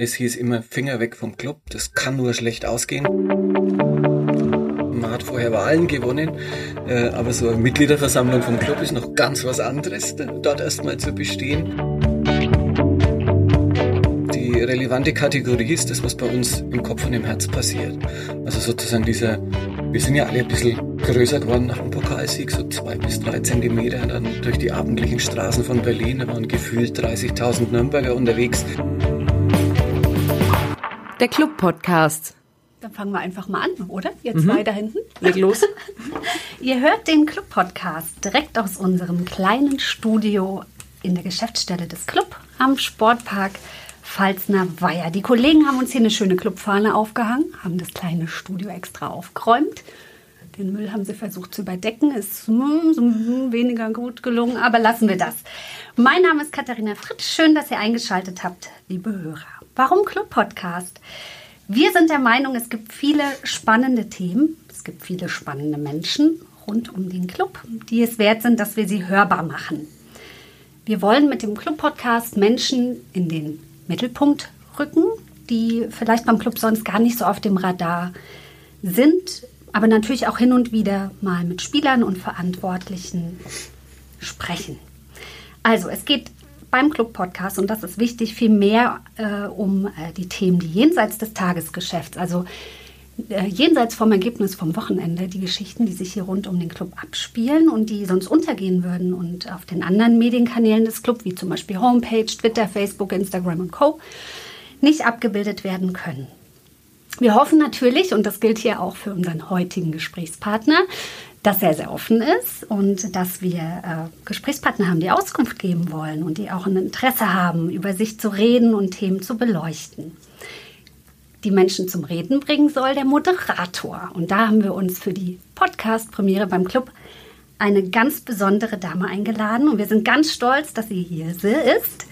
Es hieß immer Finger weg vom Club, das kann nur schlecht ausgehen. Man hat vorher Wahlen gewonnen, äh, aber so eine Mitgliederversammlung vom Club ist noch ganz was anderes, dort erstmal zu bestehen. Die relevante Kategorie ist das, was bei uns im Kopf und im Herz passiert. Also sozusagen dieser, wir sind ja alle ein bisschen größer geworden nach dem Pokalsieg, so zwei bis drei Zentimeter dann durch die abendlichen Straßen von Berlin. Da waren gefühlt 30.000 Nürnberger unterwegs. Der Club-Podcast. Dann fangen wir einfach mal an, oder? Ihr mhm. zwei da hinten. Leg los. Ihr hört den Club-Podcast direkt aus unserem kleinen Studio in der Geschäftsstelle des Club am Sportpark Pfalzner Weiher. Die Kollegen haben uns hier eine schöne Clubfahne aufgehangen, haben das kleine Studio extra aufgeräumt. Den Müll haben sie versucht zu überdecken. Ist hm, weniger gut gelungen, aber lassen wir das. Mein Name ist Katharina Fritsch. Schön, dass ihr eingeschaltet habt, liebe Hörer. Warum Club Podcast? Wir sind der Meinung, es gibt viele spannende Themen, es gibt viele spannende Menschen rund um den Club, die es wert sind, dass wir sie hörbar machen. Wir wollen mit dem Club Podcast Menschen in den Mittelpunkt rücken, die vielleicht beim Club sonst gar nicht so auf dem Radar sind, aber natürlich auch hin und wieder mal mit Spielern und Verantwortlichen sprechen. Also es geht beim Club-Podcast, und das ist wichtig, viel mehr äh, um äh, die Themen, die jenseits des Tagesgeschäfts, also äh, jenseits vom Ergebnis vom Wochenende, die Geschichten, die sich hier rund um den Club abspielen und die sonst untergehen würden und auf den anderen Medienkanälen des Club, wie zum Beispiel Homepage, Twitter, Facebook, Instagram und Co., nicht abgebildet werden können. Wir hoffen natürlich, und das gilt hier auch für unseren heutigen Gesprächspartner, das sehr, sehr offen ist und dass wir äh, Gesprächspartner haben, die Auskunft geben wollen und die auch ein Interesse haben, über sich zu reden und Themen zu beleuchten. Die Menschen zum Reden bringen soll der Moderator. Und da haben wir uns für die Podcast-Premiere beim Club eine ganz besondere Dame eingeladen. Und wir sind ganz stolz, dass sie hier ist.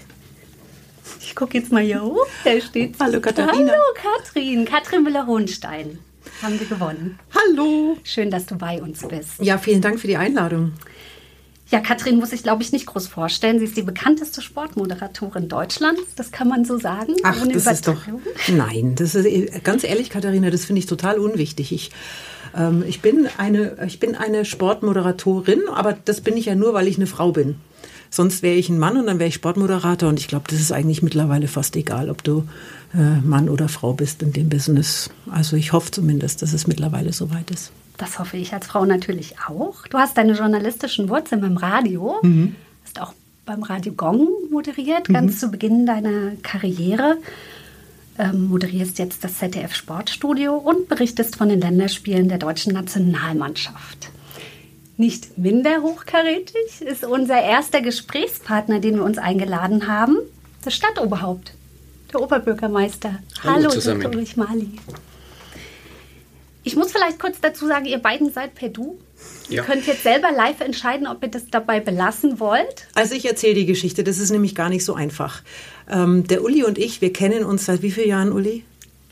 Ich gucke jetzt mal hier hoch. Da steht. Hallo Katharina. Hallo Katrin. Katrin Müller-Hohenstein haben wir gewonnen. Hallo. Schön, dass du bei uns bist. Ja, vielen Dank für die Einladung. Ja, Katrin muss ich, glaube ich, nicht groß vorstellen. Sie ist die bekannteste Sportmoderatorin Deutschlands. Das kann man so sagen. Ach, das ist doch. Nein, das ist ganz ehrlich, Katharina, das finde ich total unwichtig. Ich, ähm, ich, bin eine, ich bin eine Sportmoderatorin, aber das bin ich ja nur, weil ich eine Frau bin. Sonst wäre ich ein Mann und dann wäre ich Sportmoderator. Und ich glaube, das ist eigentlich mittlerweile fast egal, ob du Mann oder Frau bist in dem Business. Also ich hoffe zumindest, dass es mittlerweile soweit ist. Das hoffe ich als Frau natürlich auch. Du hast deine journalistischen Wurzeln beim Radio, mhm. hast auch beim Radio Gong moderiert, ganz mhm. zu Beginn deiner Karriere. Ähm, moderierst jetzt das ZDF Sportstudio und berichtest von den Länderspielen der deutschen Nationalmannschaft. Nicht minder hochkarätig ist unser erster Gesprächspartner, den wir uns eingeladen haben, das Stadtoberhaupt der Oberbürgermeister. Hallo, Hallo Dr. Ulrich Mali. Ich muss vielleicht kurz dazu sagen, ihr beiden seid per Du. Ja. Ihr könnt jetzt selber live entscheiden, ob ihr das dabei belassen wollt. Also ich erzähle die Geschichte, das ist nämlich gar nicht so einfach. Ähm, der Uli und ich, wir kennen uns seit wie vielen Jahren, Uli?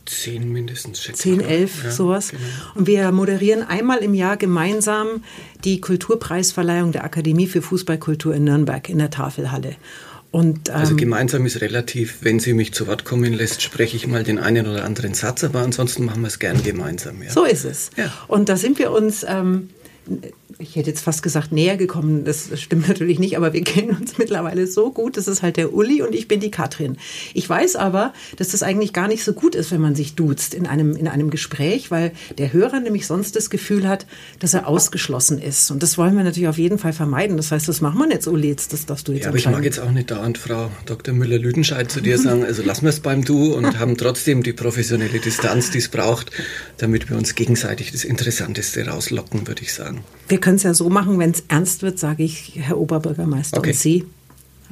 Zehn mindestens, schätze Zehn, elf, ja, sowas. Genau. Und wir moderieren einmal im Jahr gemeinsam die Kulturpreisverleihung der Akademie für Fußballkultur in Nürnberg in der Tafelhalle. Und, also ähm, also gemeinsam ist relativ, wenn sie mich zu Wort kommen lässt, spreche ich mal den einen oder anderen Satz, aber ansonsten machen wir es gern gemeinsam. Ja. So ist es. Ja. Und da sind wir uns ähm, ich hätte jetzt fast gesagt, näher gekommen. Das stimmt natürlich nicht, aber wir kennen uns mittlerweile so gut. Das ist halt der Uli und ich bin die Katrin. Ich weiß aber, dass das eigentlich gar nicht so gut ist, wenn man sich duzt in einem, in einem Gespräch, weil der Hörer nämlich sonst das Gefühl hat, dass er ausgeschlossen ist. Und das wollen wir natürlich auf jeden Fall vermeiden. Das heißt, das machen wir jetzt, Uli, jetzt, das darfst du jetzt Ja, aber ich mag jetzt auch nicht dauernd Frau Dr. Müller-Lüdenscheid zu dir sagen, also lassen wir es beim Du und haben trotzdem die professionelle Distanz, die es braucht, damit wir uns gegenseitig das Interessanteste rauslocken, würde ich sagen. Wir können es ja so machen, wenn es ernst wird, sage ich Herr Oberbürgermeister okay. und Sie.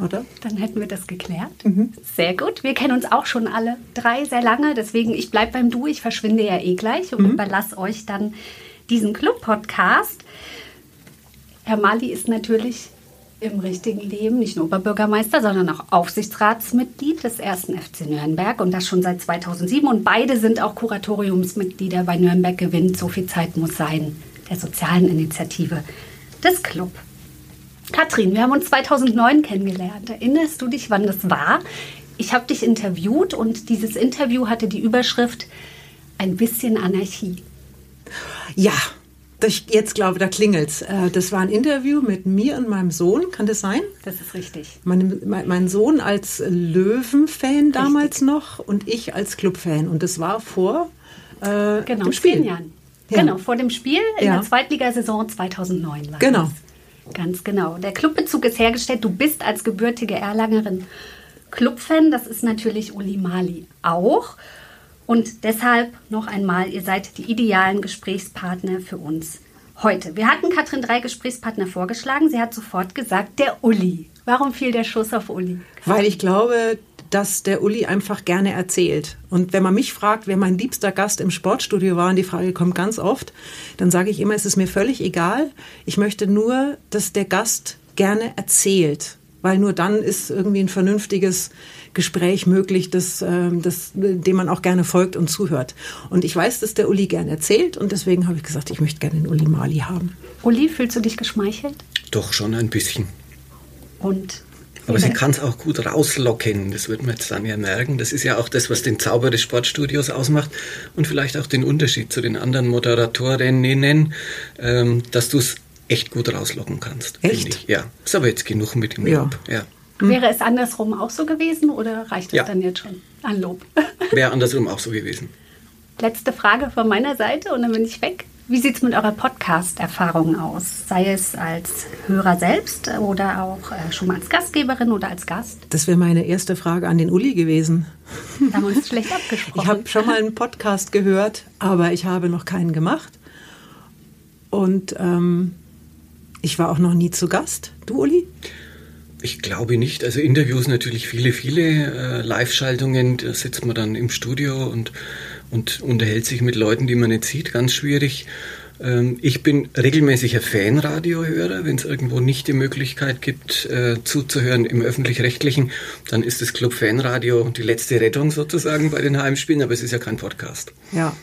Oder? Dann hätten wir das geklärt. Mhm. Sehr gut. Wir kennen uns auch schon alle drei sehr lange. Deswegen, ich bleibe beim Du. Ich verschwinde ja eh gleich und mhm. überlasse euch dann diesen Club-Podcast. Herr Mali ist natürlich im richtigen Leben nicht nur Oberbürgermeister, sondern auch Aufsichtsratsmitglied des ersten FC Nürnberg und das schon seit 2007. Und beide sind auch Kuratoriumsmitglieder bei Nürnberg gewinnt. So viel Zeit muss sein der sozialen Initiative des Club. Katrin, wir haben uns 2009 kennengelernt. Erinnerst du dich, wann das war? Ich habe dich interviewt und dieses Interview hatte die Überschrift Ein bisschen Anarchie. Ja, ich jetzt glaube, da klingelt's. Äh, das war ein Interview mit mir und meinem Sohn, kann das sein? Das ist richtig. Mein, mein Sohn als Löwen-Fan damals noch und ich als Club-Fan. Und das war vor äh, genau, dem Spiel. Zehn Jahren. Genau, vor dem Spiel in ja. der Zweitligasaison 2009 war Genau. Das. Ganz genau. Der Clubbezug ist hergestellt. Du bist als gebürtige Erlangerin Clubfan. Das ist natürlich Uli Mali auch. Und deshalb noch einmal, ihr seid die idealen Gesprächspartner für uns heute. Wir hatten Katrin drei Gesprächspartner vorgeschlagen. Sie hat sofort gesagt, der Uli. Warum fiel der Schuss auf Uli? Weil ich glaube, dass der Uli einfach gerne erzählt. Und wenn man mich fragt, wer mein liebster Gast im Sportstudio war, und die Frage kommt ganz oft, dann sage ich immer, es ist mir völlig egal. Ich möchte nur, dass der Gast gerne erzählt, weil nur dann ist irgendwie ein vernünftiges Gespräch möglich, das, ähm, das, dem man auch gerne folgt und zuhört. Und ich weiß, dass der Uli gerne erzählt und deswegen habe ich gesagt, ich möchte gerne den Uli Mali haben. Uli, fühlst du dich geschmeichelt? Doch, schon ein bisschen. Und aber sie kann es auch gut rauslocken. Das wird man jetzt dann ja merken. Das ist ja auch das, was den Zauber des Sportstudios ausmacht und vielleicht auch den Unterschied zu den anderen Moderatorinnen, ähm, dass du es echt gut rauslocken kannst. Echt? Ja. Ist aber jetzt genug mit dem Lob. Ja. ja. Wäre es andersrum auch so gewesen oder reicht es ja. dann jetzt schon an Lob? Wäre andersrum auch so gewesen. Letzte Frage von meiner Seite und dann bin ich weg. Wie sieht es mit eurer Podcast-Erfahrung aus? Sei es als Hörer selbst oder auch äh, schon mal als Gastgeberin oder als Gast? Das wäre meine erste Frage an den Uli gewesen. Da haben wir uns schlecht abgesprochen. Ich habe schon mal einen Podcast gehört, aber ich habe noch keinen gemacht. Und ähm, ich war auch noch nie zu Gast. Du, Uli? Ich glaube nicht. Also Interviews natürlich viele, viele äh, Live-Schaltungen. Da sitzt man dann im Studio und, und unterhält sich mit Leuten, die man nicht sieht. Ganz schwierig. Ähm, ich bin regelmäßiger Fanradiohörer. Wenn es irgendwo nicht die Möglichkeit gibt, äh, zuzuhören im öffentlich-rechtlichen, dann ist das Club Fanradio die letzte Rettung sozusagen bei den Heimspielen. Aber es ist ja kein Podcast. Ja.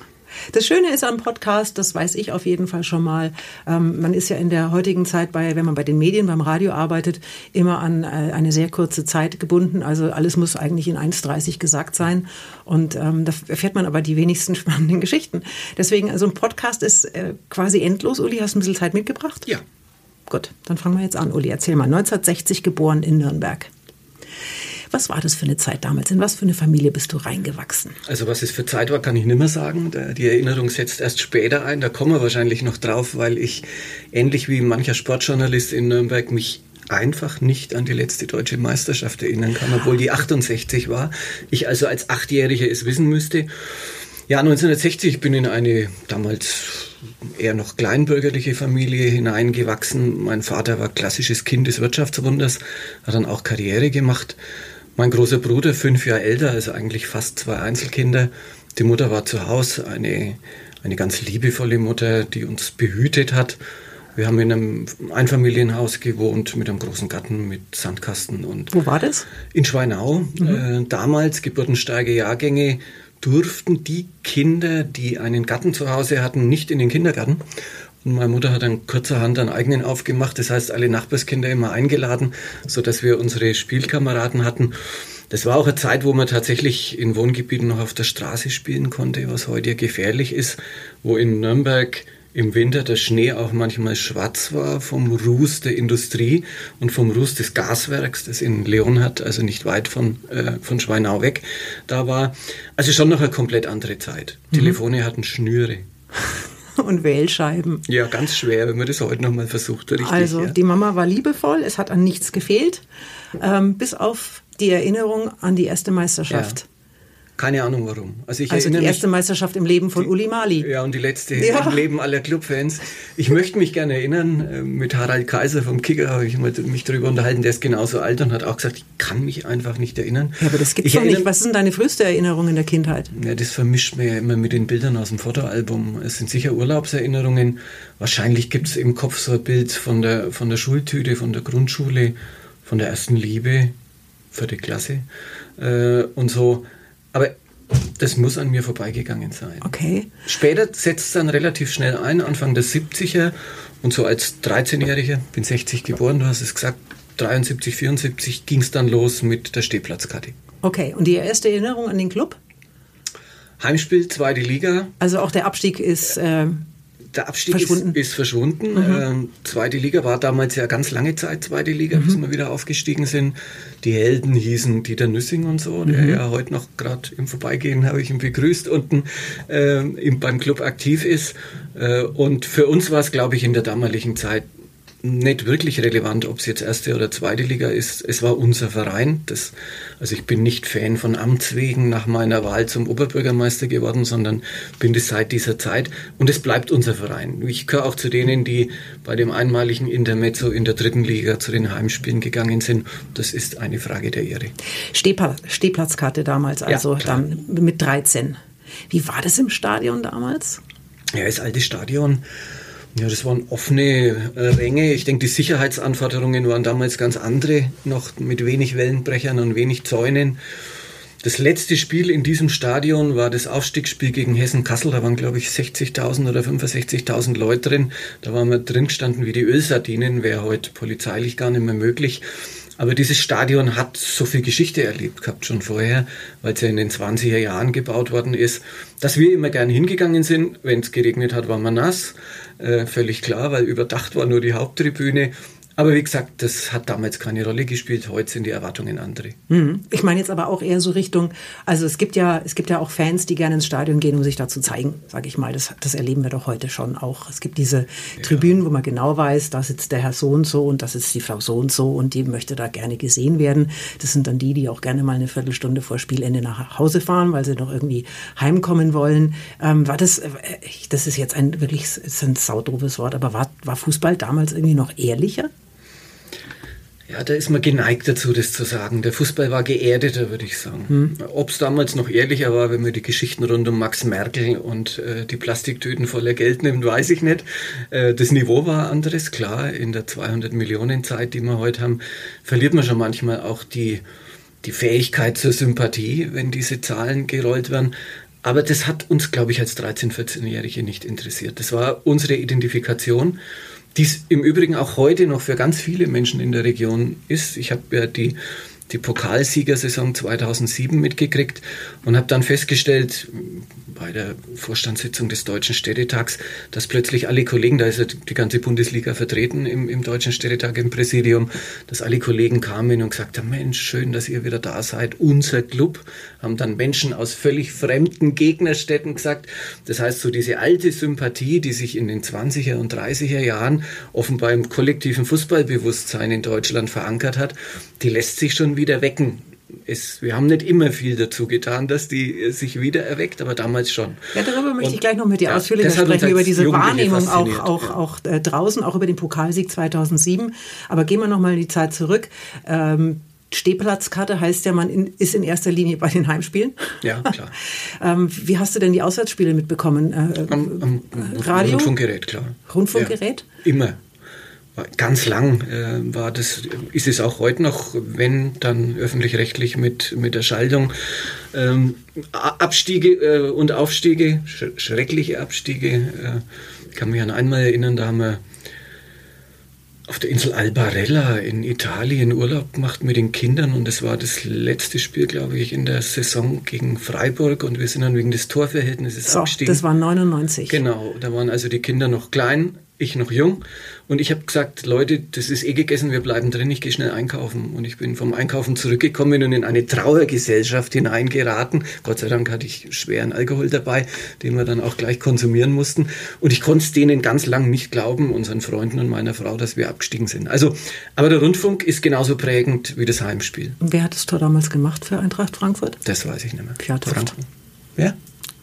Das Schöne ist am Podcast, das weiß ich auf jeden Fall schon mal, ähm, man ist ja in der heutigen Zeit bei, wenn man bei den Medien, beim Radio arbeitet, immer an äh, eine sehr kurze Zeit gebunden. Also alles muss eigentlich in 1,30 gesagt sein. Und ähm, da erfährt man aber die wenigsten spannenden Geschichten. Deswegen, also ein Podcast ist äh, quasi endlos. Uli, hast du ein bisschen Zeit mitgebracht? Ja. Gut, dann fangen wir jetzt an. Uli, erzähl mal. 1960 geboren in Nürnberg. Was war das für eine Zeit damals? In was für eine Familie bist du reingewachsen? Also was es für Zeit war, kann ich nicht mehr sagen. Die Erinnerung setzt erst später ein. Da kommen wir wahrscheinlich noch drauf, weil ich ähnlich wie mancher Sportjournalist in Nürnberg mich einfach nicht an die letzte deutsche Meisterschaft erinnern kann, obwohl die 68 war. Ich also als Achtjähriger es wissen müsste. Ja, 1960 ich bin in eine damals eher noch kleinbürgerliche Familie hineingewachsen. Mein Vater war klassisches Kind des Wirtschaftswunders, hat dann auch Karriere gemacht. Mein großer Bruder, fünf Jahre älter, also eigentlich fast zwei Einzelkinder. Die Mutter war zu Hause, eine, eine ganz liebevolle Mutter, die uns behütet hat. Wir haben in einem Einfamilienhaus gewohnt mit einem großen Garten, mit Sandkasten und. Wo war das? In Schweinau. Mhm. Äh, damals geburtenstarke Jahrgänge durften die Kinder, die einen Garten zu Hause hatten, nicht in den Kindergarten. Und meine Mutter hat dann kurzerhand einen eigenen aufgemacht. Das heißt, alle Nachbarskinder immer eingeladen, so dass wir unsere Spielkameraden hatten. Das war auch eine Zeit, wo man tatsächlich in Wohngebieten noch auf der Straße spielen konnte, was heute ja gefährlich ist, wo in Nürnberg im Winter der Schnee auch manchmal schwarz war vom Ruß der Industrie und vom Ruß des Gaswerks, das in Leon hat, also nicht weit von, äh, von Schweinau weg, da war. Also schon noch eine komplett andere Zeit. Mhm. Telefone hatten Schnüre. Und Wählscheiben. Ja, ganz schwer, wenn man das heute nochmal versucht. Richtig, also ja. die Mama war liebevoll, es hat an nichts gefehlt, ähm, bis auf die Erinnerung an die erste Meisterschaft. Ja. Keine Ahnung warum. Also, ich also die erste mich, Meisterschaft im Leben von die, Uli Mali. Ja, und die letzte ja. im Leben aller Clubfans. Ich möchte mich gerne erinnern, äh, mit Harald Kaiser vom Kicker habe ich mich darüber unterhalten, der ist genauso alt und hat auch gesagt, ich kann mich einfach nicht erinnern. Ja, aber das gibt es doch nicht. Was sind deine früheste Erinnerung in der Kindheit? Ja, das vermischt man ja immer mit den Bildern aus dem Fotoalbum. Es sind sicher Urlaubserinnerungen. Wahrscheinlich gibt es im Kopf so ein Bild von der, von der Schultüte, von der Grundschule, von der ersten Liebe, vierte Klasse äh, und so. Aber das muss an mir vorbeigegangen sein. Okay. Später setzt es dann relativ schnell ein, Anfang der 70er. Und so als 13-Jähriger, bin 60 geboren, du hast es gesagt, 73, 74 ging es dann los mit der Stehplatzkarte. Okay, und die erste Erinnerung an den Club? Heimspiel, zweite Liga. Also auch der Abstieg ist. Äh, der Abstieg verschwunden. Ist, ist verschwunden. Mhm. Ähm, zweite Liga war damals ja ganz lange Zeit zweite Liga, mhm. bis wir wieder aufgestiegen sind. Die Helden hießen Dieter Nüssing und so, der mhm. ja heute noch gerade im Vorbeigehen habe ich ihn begrüßt, unten äh, beim Club aktiv ist. Äh, und für uns war es, glaube ich, in der damaligen Zeit nicht wirklich relevant, ob es jetzt erste oder zweite Liga ist. Es war unser Verein. Das, also ich bin nicht Fan von Amts wegen nach meiner Wahl zum Oberbürgermeister geworden, sondern bin das seit dieser Zeit. Und es bleibt unser Verein. Ich gehöre auch zu denen, die bei dem einmaligen Intermezzo in der dritten Liga zu den Heimspielen gegangen sind. Das ist eine Frage der Ehre. Stehplatzkarte damals, also ja, dann mit 13. Wie war das im Stadion damals? Ja, das alte Stadion ja, das waren offene äh, Ränge. Ich denke, die Sicherheitsanforderungen waren damals ganz andere, noch mit wenig Wellenbrechern und wenig Zäunen. Das letzte Spiel in diesem Stadion war das Aufstiegsspiel gegen Hessen-Kassel. Da waren, glaube ich, 60.000 oder 65.000 Leute drin. Da waren wir drin gestanden wie die Ölsardinen. Wäre heute polizeilich gar nicht mehr möglich. Aber dieses Stadion hat so viel Geschichte erlebt gehabt schon vorher, weil es ja in den 20er Jahren gebaut worden ist, dass wir immer gern hingegangen sind. Wenn es geregnet hat, war man nass. Äh, völlig klar, weil überdacht war nur die Haupttribüne. Aber wie gesagt, das hat damals keine Rolle gespielt. Heute sind die Erwartungen andere. Mhm. Ich meine jetzt aber auch eher so Richtung, also es gibt ja, es gibt ja auch Fans, die gerne ins Stadion gehen, um sich da zu zeigen, sage ich mal. Das, das erleben wir doch heute schon auch. Es gibt diese ja. Tribünen, wo man genau weiß, da sitzt der Herr so und so und da sitzt die Frau so und so und die möchte da gerne gesehen werden. Das sind dann die, die auch gerne mal eine Viertelstunde vor Spielende nach Hause fahren, weil sie noch irgendwie heimkommen wollen. Ähm, war das, äh, das ist jetzt ein wirklich ist ein saudrobes Wort, aber war, war Fußball damals irgendwie noch ehrlicher? Ja, da ist man geneigt dazu, das zu sagen. Der Fußball war geerdeter, würde ich sagen. Hm. Ob es damals noch ehrlicher war, wenn man die Geschichten rund um Max Merkel und äh, die Plastiktüten voller Geld nimmt, weiß ich nicht. Äh, das Niveau war anderes, klar. In der 200 Millionen Zeit, die wir heute haben, verliert man schon manchmal auch die, die Fähigkeit zur Sympathie, wenn diese Zahlen gerollt werden. Aber das hat uns, glaube ich, als 13-, 14-Jährige nicht interessiert. Das war unsere Identifikation die es im Übrigen auch heute noch für ganz viele Menschen in der Region ist. Ich habe ja die die Pokalsiegersaison 2007 mitgekriegt und habe dann festgestellt, bei der Vorstandssitzung des Deutschen Städtetags, dass plötzlich alle Kollegen, da ist ja die ganze Bundesliga vertreten im, im Deutschen Städtetag im Präsidium, dass alle Kollegen kamen und gesagt haben, Mensch, schön, dass ihr wieder da seid, unser Club, haben dann Menschen aus völlig fremden Gegnerstädten gesagt. Das heißt, so diese alte Sympathie, die sich in den 20er und 30er Jahren offenbar im kollektiven Fußballbewusstsein in Deutschland verankert hat, die lässt sich schon wieder wecken. Es, wir haben nicht immer viel dazu getan, dass die sich wieder erweckt, aber damals schon. Ja, darüber möchte und, ich gleich noch mit dir ja, ausführlicher sprechen, über diese Wahrnehmung auch, auch, auch äh, draußen, auch über den Pokalsieg 2007. Aber gehen wir noch mal in die Zeit zurück. Ähm, Stehplatzkarte heißt ja, man in, ist in erster Linie bei den Heimspielen. Ja, klar. ähm, wie hast du denn die Auswärtsspiele mitbekommen? Äh, am, am, Radio? Rundfunkgerät, klar. Rundfunkgerät? Ja, immer ganz lang äh, war das, ist es auch heute noch, wenn dann öffentlich-rechtlich mit, mit der Schaltung. Ähm, Abstiege äh, und Aufstiege, sch schreckliche Abstiege. Äh, ich kann mich an einmal erinnern, da haben wir auf der Insel Albarella in Italien Urlaub gemacht mit den Kindern und es war das letzte Spiel, glaube ich, in der Saison gegen Freiburg und wir sind dann wegen des Torverhältnisses so, abgestiegen. Das war 99. Genau, da waren also die Kinder noch klein, ich noch jung und ich habe gesagt, Leute, das ist eh gegessen, wir bleiben drin, ich gehe schnell einkaufen. Und ich bin vom Einkaufen zurückgekommen und in eine Trauergesellschaft hineingeraten. Gott sei Dank hatte ich schweren Alkohol dabei, den wir dann auch gleich konsumieren mussten. Und ich konnte es denen ganz lang nicht glauben, unseren Freunden und meiner Frau, dass wir abgestiegen sind. Also, aber der Rundfunk ist genauso prägend wie das Heimspiel. Und wer hat das Tor damals gemacht für Eintracht Frankfurt? Das weiß ich nicht mehr. Fjordhoft. Wer?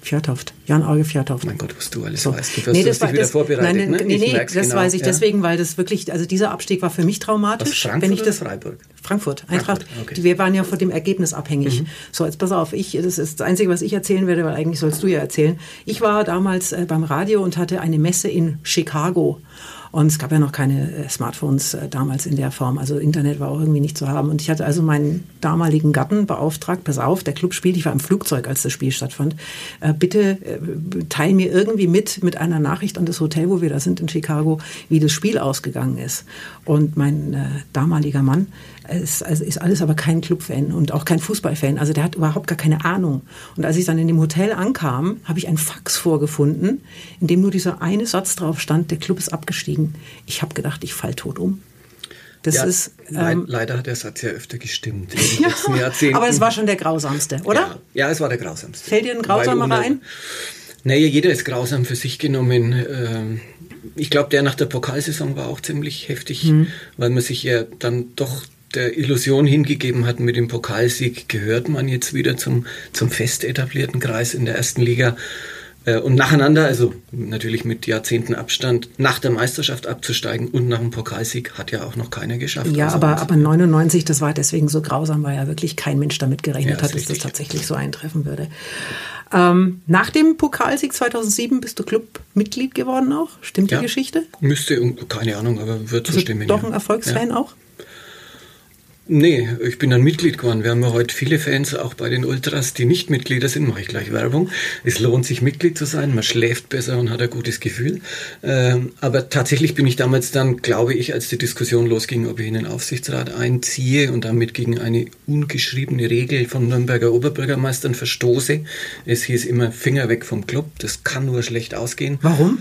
Fjordhoft, Jan-Auge Fjordhoft. Mein Gott, was du alles so. weißt. Du wirst, nee, das war, dich wieder das, vorbereitet, nein, ne? Nee, nee, das genau, weiß ich ja. deswegen, weil das wirklich, also dieser Abstieg war für mich traumatisch. Was, Frankfurt wenn ich das, Freiburg? Frankfurt, Eintracht. Frankfurt, okay. Wir waren ja von dem Ergebnis abhängig. Mhm. So, jetzt pass auf, ich, das ist das Einzige, was ich erzählen werde, weil eigentlich sollst du ja erzählen. Ich war damals äh, beim Radio und hatte eine Messe in Chicago. Und es gab ja noch keine äh, Smartphones äh, damals in der Form. Also Internet war auch irgendwie nicht zu haben. Und ich hatte also meinen damaligen Gatten beauftragt, pass auf, der Club spielt, ich war im Flugzeug, als das Spiel stattfand. Äh, bitte teil mir irgendwie mit, mit einer Nachricht an das Hotel, wo wir da sind in Chicago, wie das Spiel ausgegangen ist. Und mein damaliger Mann ist, also ist alles aber kein Clubfan und auch kein Fußballfan. Also der hat überhaupt gar keine Ahnung. Und als ich dann in dem Hotel ankam, habe ich ein Fax vorgefunden, in dem nur dieser eine Satz drauf stand, der Club ist abgestiegen. Ich habe gedacht, ich fall tot um. Das ja, ist, ähm, leider hat der Satz ja öfter gestimmt in den letzten Jahrzehnten. Aber es war schon der grausamste, oder? Ja, ja es war der grausamste. Fällt dir ein grausamer ein? Naja, jeder ist grausam für sich genommen. Ähm, ich glaube, der nach der Pokalsaison war auch ziemlich heftig, mhm. weil man sich ja dann doch der Illusion hingegeben hat, mit dem Pokalsieg gehört man jetzt wieder zum, zum fest etablierten Kreis in der ersten Liga. Äh, und nacheinander, also natürlich mit Jahrzehnten Abstand, nach der Meisterschaft abzusteigen und nach dem Pokalsieg hat ja auch noch keiner geschafft. Ja, aber, aber 99, das war deswegen so grausam, weil ja wirklich kein Mensch damit gerechnet ja, hat, dass das tatsächlich so eintreffen würde. Ähm, nach dem Pokalsieg 2007 bist du Clubmitglied geworden auch. Stimmt ja, die Geschichte? Müsste, keine Ahnung, aber wird so also stimmen. Doch ein Erfolgsfan ja. auch? Nee, ich bin ein Mitglied geworden. Wir haben ja heute viele Fans, auch bei den Ultras, die nicht Mitglieder sind, mache ich gleich Werbung. Es lohnt sich, Mitglied zu sein. Man schläft besser und hat ein gutes Gefühl. Ähm, aber tatsächlich bin ich damals dann, glaube ich, als die Diskussion losging, ob ich in den Aufsichtsrat einziehe und damit gegen eine ungeschriebene Regel von Nürnberger Oberbürgermeistern verstoße. Es hieß immer Finger weg vom Club. Das kann nur schlecht ausgehen. Warum?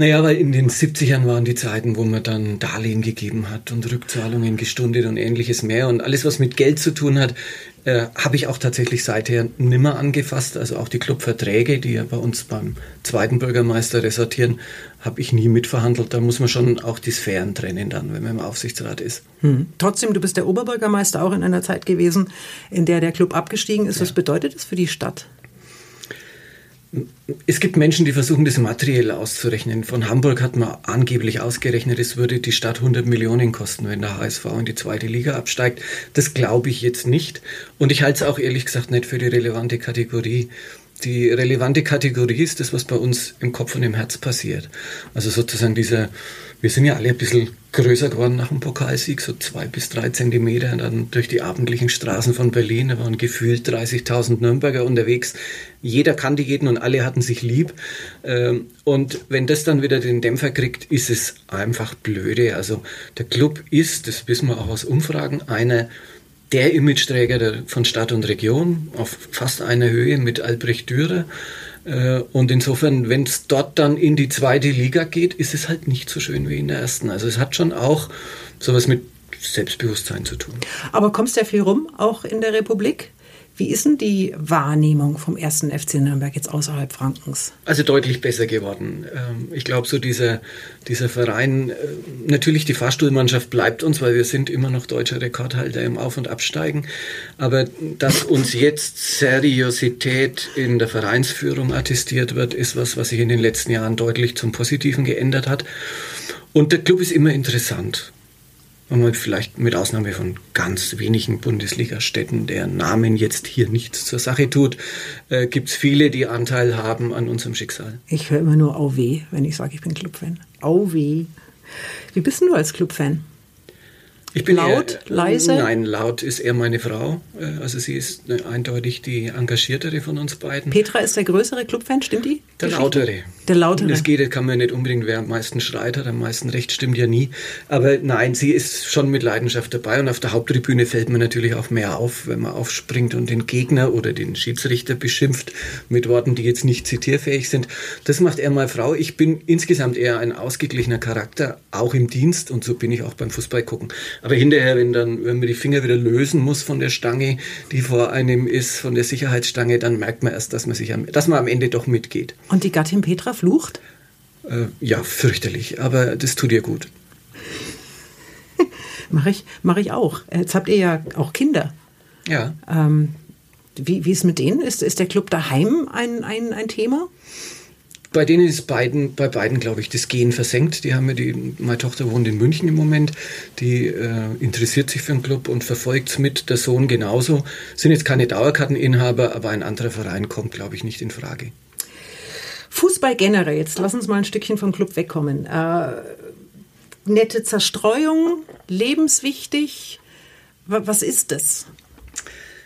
Naja, weil in den 70ern waren die Zeiten, wo man dann Darlehen gegeben hat und Rückzahlungen gestundet und ähnliches mehr. Und alles, was mit Geld zu tun hat, äh, habe ich auch tatsächlich seither nimmer angefasst. Also auch die Clubverträge, die ja bei uns beim zweiten Bürgermeister resortieren, habe ich nie mitverhandelt. Da muss man schon auch die Sphären trennen dann, wenn man im Aufsichtsrat ist. Hm. Trotzdem, du bist der Oberbürgermeister auch in einer Zeit gewesen, in der der Club abgestiegen ist. Ja. Was bedeutet das für die Stadt? Es gibt Menschen, die versuchen, das materiell auszurechnen. Von Hamburg hat man angeblich ausgerechnet, es würde die Stadt 100 Millionen kosten, wenn der HSV in die zweite Liga absteigt. Das glaube ich jetzt nicht. Und ich halte es auch ehrlich gesagt nicht für die relevante Kategorie. Die relevante Kategorie ist das, was bei uns im Kopf und im Herz passiert. Also sozusagen dieser wir sind ja alle ein bisschen größer geworden nach dem Pokalsieg, so zwei bis drei Zentimeter dann durch die abendlichen Straßen von Berlin. Da waren gefühlt 30.000 Nürnberger unterwegs. Jeder kannte jeden und alle hatten sich lieb. Ähm, und wenn das dann wieder den Dämpfer kriegt, ist es einfach blöde. Also der Club ist, das wissen wir auch aus Umfragen, einer der Imageträger von Stadt und Region auf fast einer Höhe mit Albrecht Dürer. Äh, und insofern, wenn es dort dann in die zweite Liga geht, ist es halt nicht so schön wie in der ersten. Also es hat schon auch sowas mit Selbstbewusstsein zu tun. Aber kommst du ja viel rum, auch in der Republik? Wie ist denn die Wahrnehmung vom ersten FC Nürnberg jetzt außerhalb Frankens? Also deutlich besser geworden. Ähm, ich glaube, so dieser, dieser Verein, äh, natürlich die Fahrstuhlmannschaft bleibt uns, weil wir sind immer noch deutscher Rekordhalter im Auf- und Absteigen. Aber dass uns jetzt Seriosität in der Vereinsführung attestiert wird, ist was, was sich in den letzten Jahren deutlich zum Positiven geändert hat. Und der Club ist immer interessant und vielleicht mit Ausnahme von ganz wenigen Bundesliga-Städten, deren Namen jetzt hier nichts zur Sache tut, äh, gibt es viele, die Anteil haben an unserem Schicksal. Ich höre immer nur Auweh, wenn ich sage, ich bin Clubfan. Auweh. Wie bist du als Clubfan? Ich bin laut, eher, leise? Nein, laut ist eher meine Frau. Äh, also sie ist eindeutig die engagiertere von uns beiden. Petra ist der größere Clubfan, stimmt die? Der lautere. Der lautere. Das geht, kann man nicht unbedingt, wer am meisten schreit hat, am meisten recht, stimmt ja nie. Aber nein, sie ist schon mit Leidenschaft dabei und auf der Haupttribüne fällt man natürlich auch mehr auf, wenn man aufspringt und den Gegner oder den Schiedsrichter beschimpft mit Worten, die jetzt nicht zitierfähig sind. Das macht eher mal Frau. Ich bin insgesamt eher ein ausgeglichener Charakter, auch im Dienst und so bin ich auch beim Fußball gucken. Aber hinterher, wenn dann, wenn man die Finger wieder lösen muss von der Stange, die vor einem ist, von der Sicherheitsstange, dann merkt man erst, dass man sich am, dass man am Ende doch mitgeht. Und die Gattin Petra flucht? Äh, ja, fürchterlich, aber das tut ihr gut. mache ich, mach ich auch. Jetzt habt ihr ja auch Kinder. Ja. Ähm, wie, wie ist es mit denen? Ist, ist der Club daheim ein, ein, ein Thema? Bei denen ist beiden, bei beiden, glaube ich, das Gehen versenkt. Die haben ja die, meine Tochter wohnt in München im Moment, die äh, interessiert sich für den Club und verfolgt es mit, der Sohn genauso. Sind jetzt keine Dauerkarteninhaber, aber ein anderer Verein kommt, glaube ich, nicht in Frage. Fußball generell, jetzt lass uns mal ein Stückchen vom Club wegkommen. Äh, nette Zerstreuung, lebenswichtig. Was ist das?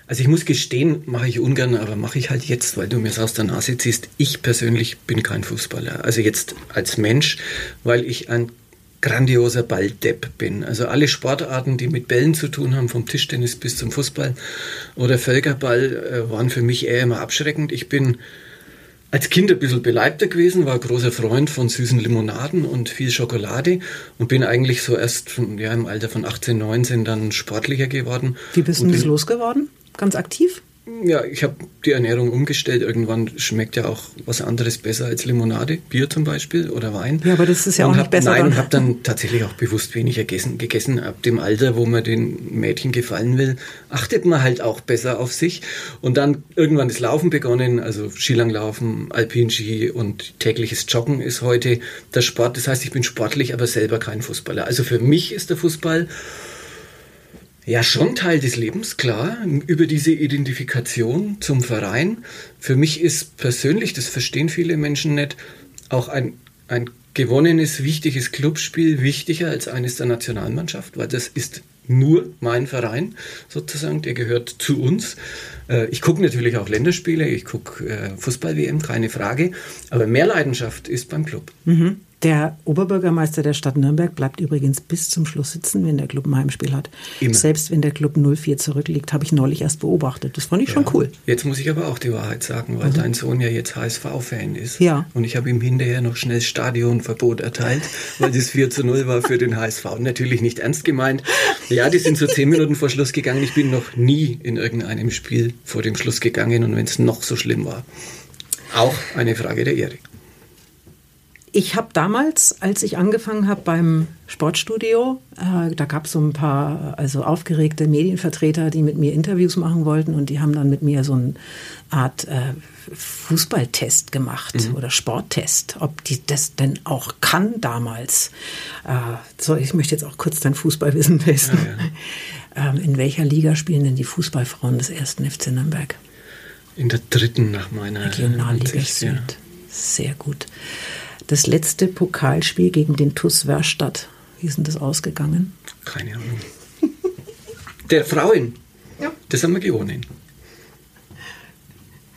Also ich muss gestehen, mache ich ungern, aber mache ich halt jetzt, weil du mir es aus der Nase ziehst. Ich persönlich bin kein Fußballer. Also jetzt als Mensch, weil ich ein grandioser Balldepp bin. Also alle Sportarten, die mit Bällen zu tun haben, vom Tischtennis bis zum Fußball oder Völkerball, äh, waren für mich eher immer abschreckend. Ich bin als Kind ein bisschen beleibter gewesen, war großer Freund von süßen Limonaden und viel Schokolade und bin eigentlich so erst ja, im Alter von 18, 19 dann sportlicher geworden. Wie bist du das losgeworden? Ganz aktiv? Ja, ich habe die Ernährung umgestellt. Irgendwann schmeckt ja auch was anderes besser als Limonade, Bier zum Beispiel oder Wein. Ja, aber das ist ja und auch nicht besser. Nein, und habe dann tatsächlich auch bewusst weniger gegessen, gegessen. Ab dem Alter, wo man den Mädchen gefallen will, achtet man halt auch besser auf sich. Und dann irgendwann das Laufen begonnen, also Skilanglaufen, Alpinski und tägliches Joggen ist heute der Sport. Das heißt, ich bin sportlich, aber selber kein Fußballer. Also für mich ist der Fußball ja, schon Teil des Lebens, klar, über diese Identifikation zum Verein. Für mich ist persönlich, das verstehen viele Menschen nicht, auch ein, ein gewonnenes, wichtiges Clubspiel wichtiger als eines der Nationalmannschaft, weil das ist nur mein Verein sozusagen, der gehört zu uns. Äh, ich gucke natürlich auch Länderspiele, ich gucke äh, Fußball-WM, keine Frage, aber mehr Leidenschaft ist beim Club. Mhm. Der Oberbürgermeister der Stadt Nürnberg bleibt übrigens bis zum Schluss sitzen, wenn der Club ein Heimspiel hat. Immer. Selbst wenn der Club 0-4 zurückliegt, habe ich neulich erst beobachtet. Das fand ich ja. schon cool. Jetzt muss ich aber auch die Wahrheit sagen, weil mhm. dein Sohn ja jetzt HSV-Fan ist. Ja. Und ich habe ihm hinterher noch schnell Stadionverbot erteilt, weil das 4 zu 0 war für den HSV. Natürlich nicht ernst gemeint. Ja, die sind so zehn Minuten vor Schluss gegangen. Ich bin noch nie in irgendeinem Spiel vor dem Schluss gegangen und wenn es noch so schlimm war. Auch eine Frage der Ehre. Ich habe damals, als ich angefangen habe beim Sportstudio, äh, da gab es so ein paar also aufgeregte Medienvertreter, die mit mir Interviews machen wollten und die haben dann mit mir so eine Art äh, Fußballtest gemacht mhm. oder Sporttest, ob die das denn auch kann damals. Äh, so, ich möchte jetzt auch kurz dein Fußballwissen testen. Ja, ja. ähm, in welcher Liga spielen denn die Fußballfrauen des ersten FC Nürnberg? In der dritten nach meiner Regionalliga Süd. Ja. Sehr gut das letzte Pokalspiel gegen den TuS Werstadt. Wie ist denn das ausgegangen? Keine Ahnung. Der Frauen. Ja. Das haben wir gewonnen.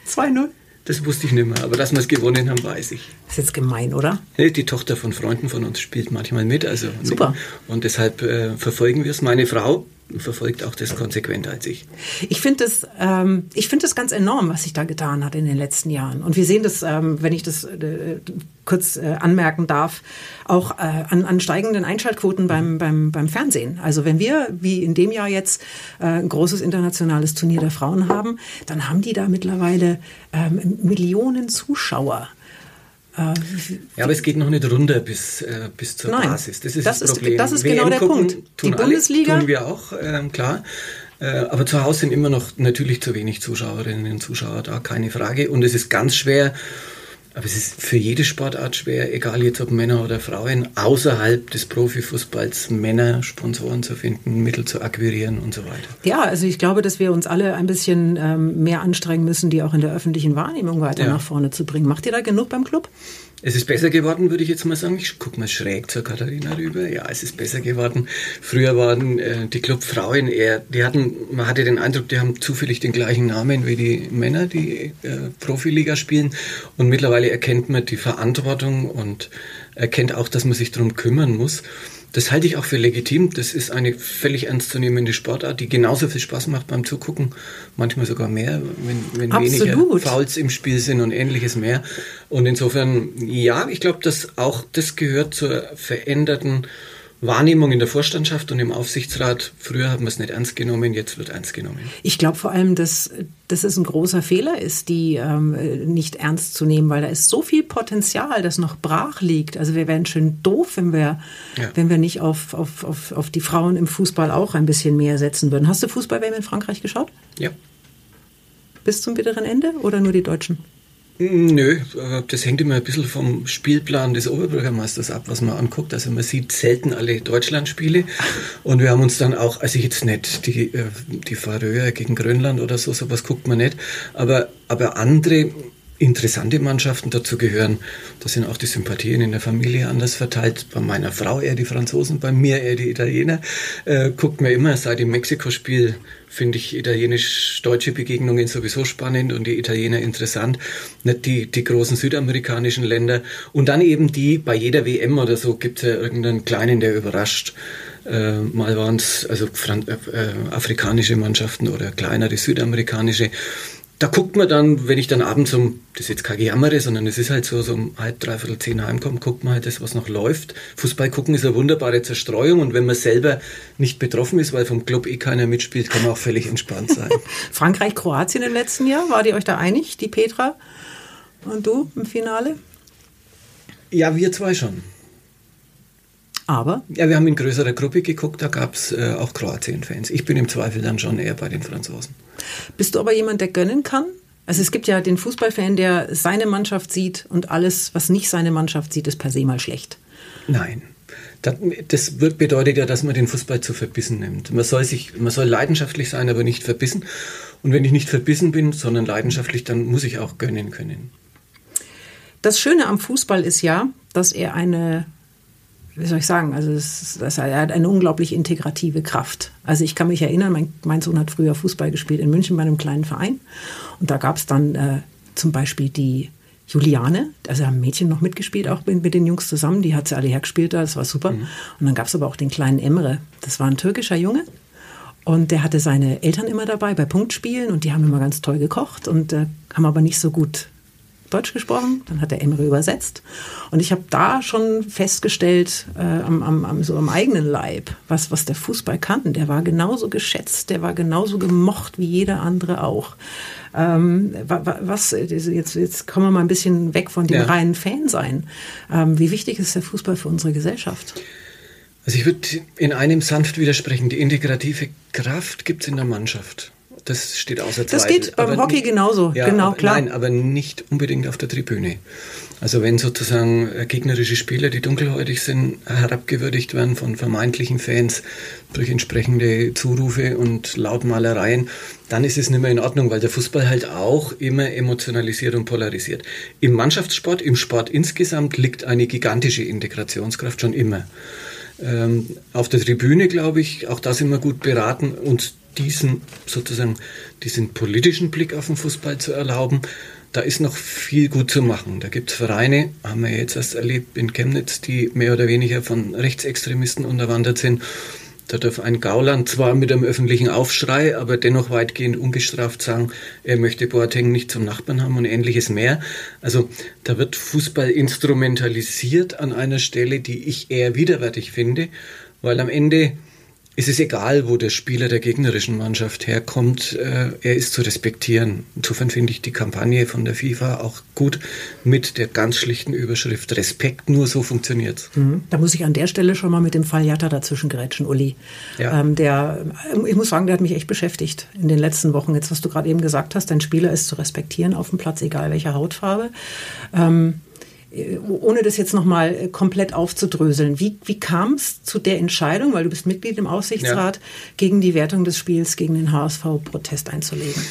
2-0. Das wusste ich nicht mehr, aber dass wir es gewonnen haben, weiß ich. Das ist jetzt gemein, oder? Die Tochter von Freunden von uns spielt manchmal mit. Also Super. Und deshalb äh, verfolgen wir es. Meine Frau verfolgt auch das konsequenter als ich. Ich finde das, ähm, ich finde das ganz enorm, was sich da getan hat in den letzten Jahren. Und wir sehen das, ähm, wenn ich das äh, kurz äh, anmerken darf, auch äh, an, an steigenden Einschaltquoten beim, beim, beim Fernsehen. Also wenn wir, wie in dem Jahr jetzt, äh, ein großes internationales Turnier der Frauen haben, dann haben die da mittlerweile ähm, Millionen Zuschauer. Ja, aber es geht noch nicht runter bis, äh, bis zur Nein, Basis. Das ist das, das Problem. Ist, das ist WM genau der Punkt. Die Bundesliga tun wir auch, äh, klar. Äh, aber zu Hause sind immer noch natürlich zu wenig Zuschauerinnen und Zuschauer da, keine Frage. Und es ist ganz schwer, aber es ist für jede Sportart schwer, egal jetzt ob Männer oder Frauen, außerhalb des Profifußballs Männer Sponsoren zu finden, Mittel zu akquirieren und so weiter. Ja, also ich glaube, dass wir uns alle ein bisschen ähm, mehr anstrengen müssen, die auch in der öffentlichen Wahrnehmung weiter ja. nach vorne zu bringen. Macht ihr da genug beim Club? Es ist besser geworden, würde ich jetzt mal sagen. Ich gucke mal schräg zur Katharina rüber. Ja, es ist besser geworden. Früher waren äh, die Clubfrauen eher, die hatten, man hatte den Eindruck, die haben zufällig den gleichen Namen wie die Männer, die äh, Profiliga spielen. Und mittlerweile erkennt man die Verantwortung und erkennt auch, dass man sich darum kümmern muss. Das halte ich auch für legitim. Das ist eine völlig ernstzunehmende Sportart, die genauso viel Spaß macht beim Zugucken, manchmal sogar mehr, wenn, wenn weniger Fouls im Spiel sind und ähnliches mehr. Und insofern, ja, ich glaube, dass auch das gehört zur veränderten Wahrnehmung in der Vorstandschaft und im Aufsichtsrat. Früher haben wir es nicht ernst genommen, jetzt wird ernst genommen. Ich glaube vor allem, dass, dass es ein großer Fehler ist, die ähm, nicht ernst zu nehmen, weil da ist so viel Potenzial, das noch brach liegt. Also wir wären schön doof, wenn wir, ja. wenn wir nicht auf, auf, auf, auf die Frauen im Fußball auch ein bisschen mehr setzen würden. Hast du Fußball-WM in Frankreich geschaut? Ja. Bis zum bitteren Ende oder nur die Deutschen? Nö, das hängt immer ein bisschen vom Spielplan des Oberbürgermeisters ab, was man anguckt. Also man sieht selten alle Deutschlandspiele und wir haben uns dann auch, also jetzt nicht die, äh, die Färöer gegen Grönland oder so, sowas guckt man nicht, aber, aber andere interessante Mannschaften dazu gehören. Da sind auch die Sympathien in der Familie anders verteilt. Bei meiner Frau eher die Franzosen, bei mir eher die Italiener. Äh, guckt mir immer seit dem Mexiko-Spiel finde ich italienisch-deutsche Begegnungen sowieso spannend und die Italiener interessant. Nicht die, die großen südamerikanischen Länder. Und dann eben die, bei jeder WM oder so gibt es ja irgendeinen kleinen, der überrascht. Äh, mal waren es also Fran äh, afrikanische Mannschaften oder kleinere südamerikanische da guckt man dann, wenn ich dann abends um, das ist jetzt kein Gejammer, sondern es ist halt so, so um halb, dreiviertel zehn heimkommt, guckt man halt das, was noch läuft. Fußball gucken ist eine wunderbare Zerstreuung und wenn man selber nicht betroffen ist, weil vom Club eh keiner mitspielt, kann man auch völlig entspannt sein. Frankreich, Kroatien im letzten Jahr, wart ihr euch da einig, die Petra und du im Finale? Ja, wir zwei schon. Aber? Ja, wir haben in größerer Gruppe geguckt, da gab es äh, auch Kroatien-Fans. Ich bin im Zweifel dann schon eher bei den Franzosen. Bist du aber jemand, der gönnen kann? Also es gibt ja den Fußballfan, der seine Mannschaft sieht und alles, was nicht seine Mannschaft sieht, ist per se mal schlecht. Nein. Das wird, bedeutet ja, dass man den Fußball zu verbissen nimmt. Man soll, sich, man soll leidenschaftlich sein, aber nicht verbissen. Und wenn ich nicht verbissen bin, sondern leidenschaftlich, dann muss ich auch gönnen können. Das Schöne am Fußball ist ja, dass er eine wie soll ich sagen, also es, das, er hat eine unglaublich integrative Kraft. Also ich kann mich erinnern, mein, mein Sohn hat früher Fußball gespielt in München bei einem kleinen Verein und da gab es dann äh, zum Beispiel die Juliane, also haben Mädchen noch mitgespielt, auch mit, mit, den Jungs zusammen, die hat sie alle hergespielt da, das war super. Mhm. Und dann gab es aber auch den kleinen Emre, das war ein türkischer Junge und der hatte seine Eltern immer dabei bei Punktspielen und die haben immer ganz toll gekocht und äh, haben aber nicht so gut Deutsch gesprochen, dann hat der Emre übersetzt. Und ich habe da schon festgestellt, äh, am, am, am, so am eigenen Leib, was, was der Fußball kann. Der war genauso geschätzt, der war genauso gemocht wie jeder andere auch. Ähm, was, jetzt, jetzt kommen wir mal ein bisschen weg von dem ja. reinen Fansein. Ähm, wie wichtig ist der Fußball für unsere Gesellschaft? Also ich würde in einem sanft widersprechen. Die integrative Kraft gibt es in der Mannschaft das steht außer Zweifel. Das geht beim aber Hockey genauso, ja, genau, aber, klar. Nein, aber nicht unbedingt auf der Tribüne. Also wenn sozusagen äh, gegnerische Spieler, die dunkelhäutig sind, herabgewürdigt werden von vermeintlichen Fans durch entsprechende Zurufe und Lautmalereien, dann ist es nicht mehr in Ordnung, weil der Fußball halt auch immer emotionalisiert und polarisiert. Im Mannschaftssport, im Sport insgesamt liegt eine gigantische Integrationskraft schon immer. Ähm, auf der Tribüne, glaube ich, auch da sind wir gut beraten, uns diesen sozusagen diesen politischen Blick auf den Fußball zu erlauben, da ist noch viel gut zu machen. Da gibt es Vereine, haben wir jetzt erst erlebt in Chemnitz, die mehr oder weniger von Rechtsextremisten unterwandert sind. Da darf ein Gauland zwar mit einem öffentlichen Aufschrei, aber dennoch weitgehend ungestraft sagen, er möchte Boateng nicht zum Nachbarn haben und ähnliches mehr. Also da wird Fußball instrumentalisiert an einer Stelle, die ich eher widerwärtig finde, weil am Ende es ist egal, wo der Spieler der gegnerischen Mannschaft herkommt, äh, er ist zu respektieren. Insofern finde ich die Kampagne von der FIFA auch gut mit der ganz schlichten Überschrift Respekt, nur so funktioniert mhm. Da muss ich an der Stelle schon mal mit dem Fall Jatta dazwischen gerätschen, Uli. Ja. Ähm, der, ich muss sagen, der hat mich echt beschäftigt in den letzten Wochen. Jetzt, was du gerade eben gesagt hast, dein Spieler ist zu respektieren auf dem Platz, egal welcher Hautfarbe. Ähm, ohne das jetzt nochmal äh, komplett aufzudröseln, wie, wie kam es zu der Entscheidung, weil du bist Mitglied im Aussichtsrat, ja. gegen die Wertung des Spiels gegen den HSV Protest einzulegen?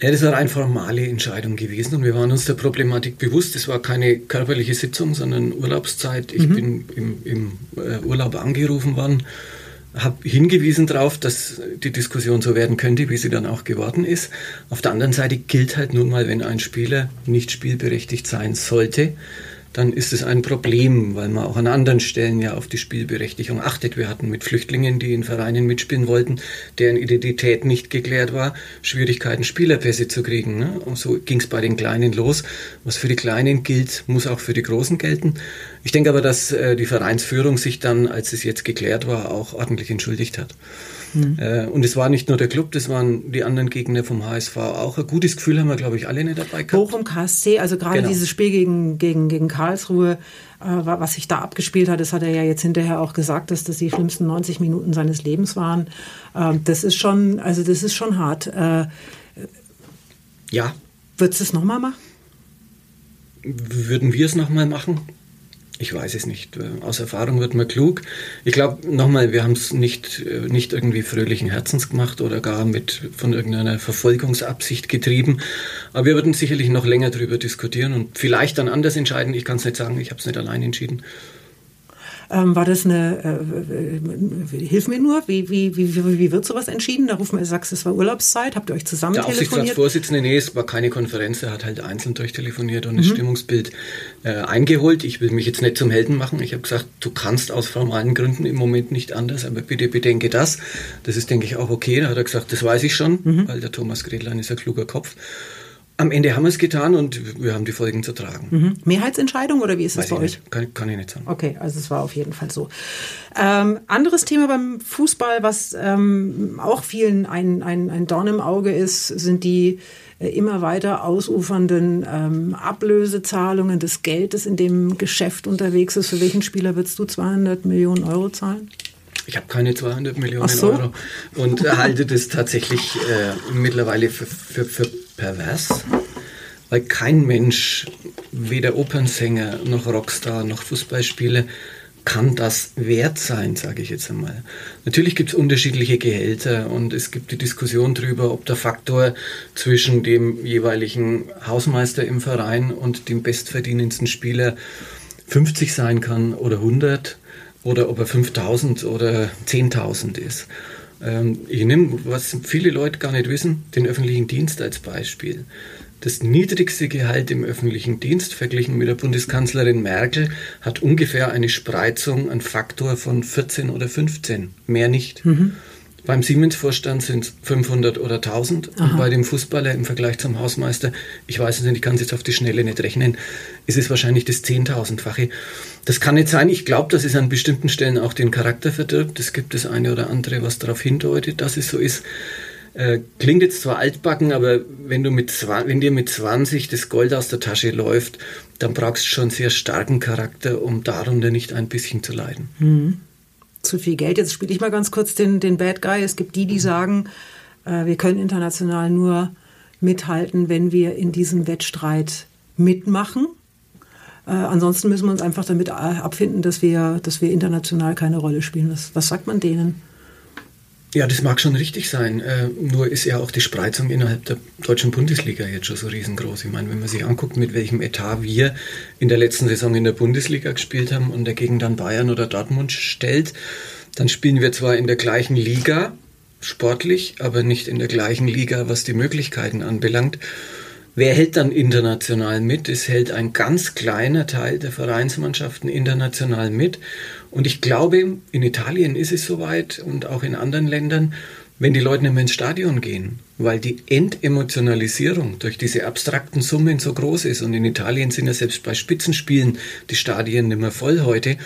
Ja, das war eine formale Entscheidung gewesen und wir waren uns der Problematik bewusst. Es war keine körperliche Sitzung, sondern Urlaubszeit. Ich mhm. bin im, im äh, Urlaub angerufen worden habe hingewiesen darauf, dass die Diskussion so werden könnte, wie sie dann auch geworden ist. Auf der anderen Seite gilt halt nun mal, wenn ein Spieler nicht spielberechtigt sein sollte, dann ist es ein Problem, weil man auch an anderen Stellen ja auf die Spielberechtigung achtet. Wir hatten mit Flüchtlingen, die in Vereinen mitspielen wollten, deren Identität nicht geklärt war, Schwierigkeiten, Spielerpässe zu kriegen. Ne? Und so ging es bei den Kleinen los. Was für die Kleinen gilt, muss auch für die Großen gelten. Ich denke aber, dass äh, die Vereinsführung sich dann, als es jetzt geklärt war, auch ordentlich entschuldigt hat. Mhm. Äh, und es war nicht nur der Club, das waren die anderen Gegner vom HSV auch. Ein gutes Gefühl haben wir, glaube ich, alle nicht dabei gehabt. Bochum, KSC, also gerade genau. dieses Spiel gegen, gegen, gegen Karlsruhe, äh, was sich da abgespielt hat, das hat er ja jetzt hinterher auch gesagt, dass das die schlimmsten 90 Minuten seines Lebens waren. Äh, das ist schon, also das ist schon hart. Äh, ja. Würdest du es nochmal machen? Würden wir es nochmal machen? Ich weiß es nicht. Äh, aus Erfahrung wird man klug. Ich glaube, nochmal, wir haben es nicht, äh, nicht irgendwie fröhlichen Herzens gemacht oder gar mit von irgendeiner Verfolgungsabsicht getrieben. Aber wir würden sicherlich noch länger darüber diskutieren und vielleicht dann anders entscheiden. Ich kann es nicht sagen, ich habe es nicht allein entschieden. Ähm, war das eine, äh, äh, hilf mir nur, wie, wie, wie, wie wird sowas entschieden? Da rufen wir, sagst es war Urlaubszeit, habt ihr euch zusammen Der telefoniert? Der Aufsichtsratsvorsitzende, nee, es war keine Konferenz, er hat halt einzeln durchtelefoniert und mhm. das Stimmungsbild äh, eingeholt. Ich will mich jetzt nicht zum Helden machen. Ich habe gesagt, du kannst aus formalen Gründen im Moment nicht anders, aber bitte bedenke das. Das ist, denke ich, auch okay. Da hat er gesagt, das weiß ich schon, mhm. weil der Thomas Gretlein ist ein kluger Kopf. Am Ende haben wir es getan und wir haben die Folgen zu tragen. Mhm. Mehrheitsentscheidung oder wie ist es bei euch? Kann, kann, ich nicht sagen. Okay, also es war auf jeden Fall so. Ähm, anderes Thema beim Fußball, was ähm, auch vielen ein, ein, ein Dorn im Auge ist, sind die äh, immer weiter ausufernden ähm, Ablösezahlungen des Geldes in dem Geschäft unterwegs ist. Für welchen Spieler würdest du 200 Millionen Euro zahlen? Ich habe keine 200 Millionen so. Euro und halte das tatsächlich äh, mittlerweile für, für, für pervers, weil kein Mensch, weder Opernsänger noch Rockstar noch Fußballspieler, kann das wert sein, sage ich jetzt einmal. Natürlich gibt es unterschiedliche Gehälter und es gibt die Diskussion darüber, ob der Faktor zwischen dem jeweiligen Hausmeister im Verein und dem bestverdienendsten Spieler 50 sein kann oder 100 oder ob er 5000 oder 10.000 ist. Ähm, ich nehme, was viele Leute gar nicht wissen, den öffentlichen Dienst als Beispiel. Das niedrigste Gehalt im öffentlichen Dienst verglichen mit der Bundeskanzlerin Merkel hat ungefähr eine Spreizung, einen Faktor von 14 oder 15, mehr nicht. Mhm. Beim Siemens-Vorstand sind es 500 oder 1000 Aha. und bei dem Fußballer im Vergleich zum Hausmeister, ich weiß es nicht, ich kann es jetzt auf die Schnelle nicht rechnen, ist es wahrscheinlich das Zehntausendfache. Das kann nicht sein. Ich glaube, dass es an bestimmten Stellen auch den Charakter verdirbt. Es gibt das eine oder andere, was darauf hindeutet, dass es so ist. Äh, klingt jetzt zwar altbacken, aber wenn, du mit, wenn dir mit 20 das Gold aus der Tasche läuft, dann brauchst du schon sehr starken Charakter, um darunter nicht ein bisschen zu leiden. Mhm zu viel Geld. Jetzt spiele ich mal ganz kurz den, den Bad Guy. Es gibt die, die sagen, äh, wir können international nur mithalten, wenn wir in diesem Wettstreit mitmachen. Äh, ansonsten müssen wir uns einfach damit äh, abfinden, dass wir, dass wir international keine Rolle spielen. Was, was sagt man denen? Ja, das mag schon richtig sein. Äh, nur ist ja auch die Spreizung innerhalb der deutschen Bundesliga jetzt schon so riesengroß. Ich meine, wenn man sich anguckt, mit welchem Etat wir in der letzten Saison in der Bundesliga gespielt haben und dagegen dann Bayern oder Dortmund stellt, dann spielen wir zwar in der gleichen Liga, sportlich, aber nicht in der gleichen Liga, was die Möglichkeiten anbelangt. Wer hält dann international mit? Es hält ein ganz kleiner Teil der Vereinsmannschaften international mit. Und ich glaube, in Italien ist es soweit und auch in anderen Ländern, wenn die Leute nicht mehr ins Stadion gehen, weil die Entemotionalisierung durch diese abstrakten Summen so groß ist. Und in Italien sind ja selbst bei Spitzenspielen die Stadien nicht mehr voll heute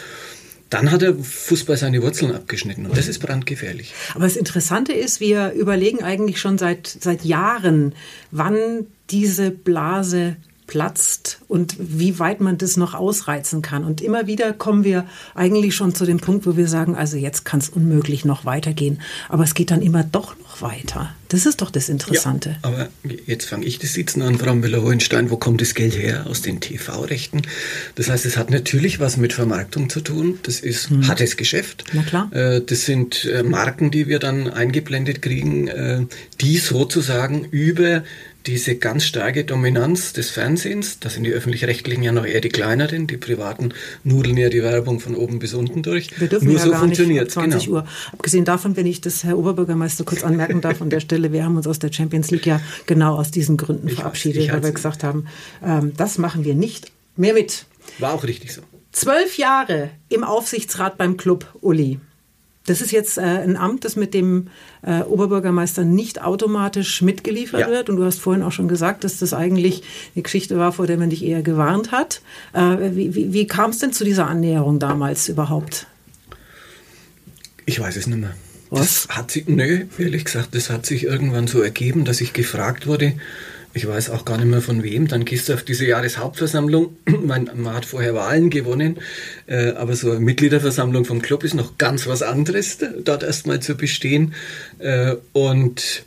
dann hat der Fußball seine Wurzeln abgeschnitten und das ist brandgefährlich. Aber das Interessante ist, wir überlegen eigentlich schon seit, seit Jahren, wann diese Blase platzt und wie weit man das noch ausreizen kann. Und immer wieder kommen wir eigentlich schon zu dem Punkt, wo wir sagen, also jetzt kann es unmöglich noch weitergehen. Aber es geht dann immer doch noch weiter. Das ist doch das Interessante. Ja, aber jetzt fange ich das Sitzen an, Frau Müller-Hohenstein. Wo kommt das Geld her? Aus den TV-Rechten. Das heißt, es hat natürlich was mit Vermarktung zu tun. Das ist hm. hartes Geschäft. Na klar. Äh, das sind äh, Marken, die wir dann eingeblendet kriegen, äh, die sozusagen über diese ganz starke Dominanz des Fernsehens, das sind die öffentlich-rechtlichen ja noch eher die kleineren, die privaten nudeln ja die Werbung von oben bis unten durch. Wir dürfen Nur ja so gar funktioniert nicht 20 genau. Uhr. Abgesehen davon, wenn ich das Herr Oberbürgermeister kurz anmerken darf an der Stelle, wir haben uns aus der Champions League ja genau aus diesen Gründen ich verabschiedet, weil wir gesagt haben, ähm, das machen wir nicht mehr mit. War auch richtig so. Zwölf Jahre im Aufsichtsrat beim Club Uli. Das ist jetzt äh, ein Amt, das mit dem äh, Oberbürgermeister nicht automatisch mitgeliefert ja. wird. Und du hast vorhin auch schon gesagt, dass das eigentlich eine Geschichte war, vor der man dich eher gewarnt hat. Äh, wie wie, wie kam es denn zu dieser Annäherung damals überhaupt? Ich weiß es nicht mehr. Was? Das hat sich, nö, ehrlich gesagt, das hat sich irgendwann so ergeben, dass ich gefragt wurde, ich weiß auch gar nicht mehr von wem, dann gehst du auf diese Jahreshauptversammlung. man, man hat vorher Wahlen gewonnen, äh, aber so eine Mitgliederversammlung vom Club ist noch ganz was anderes, dort erstmal zu bestehen. Äh, und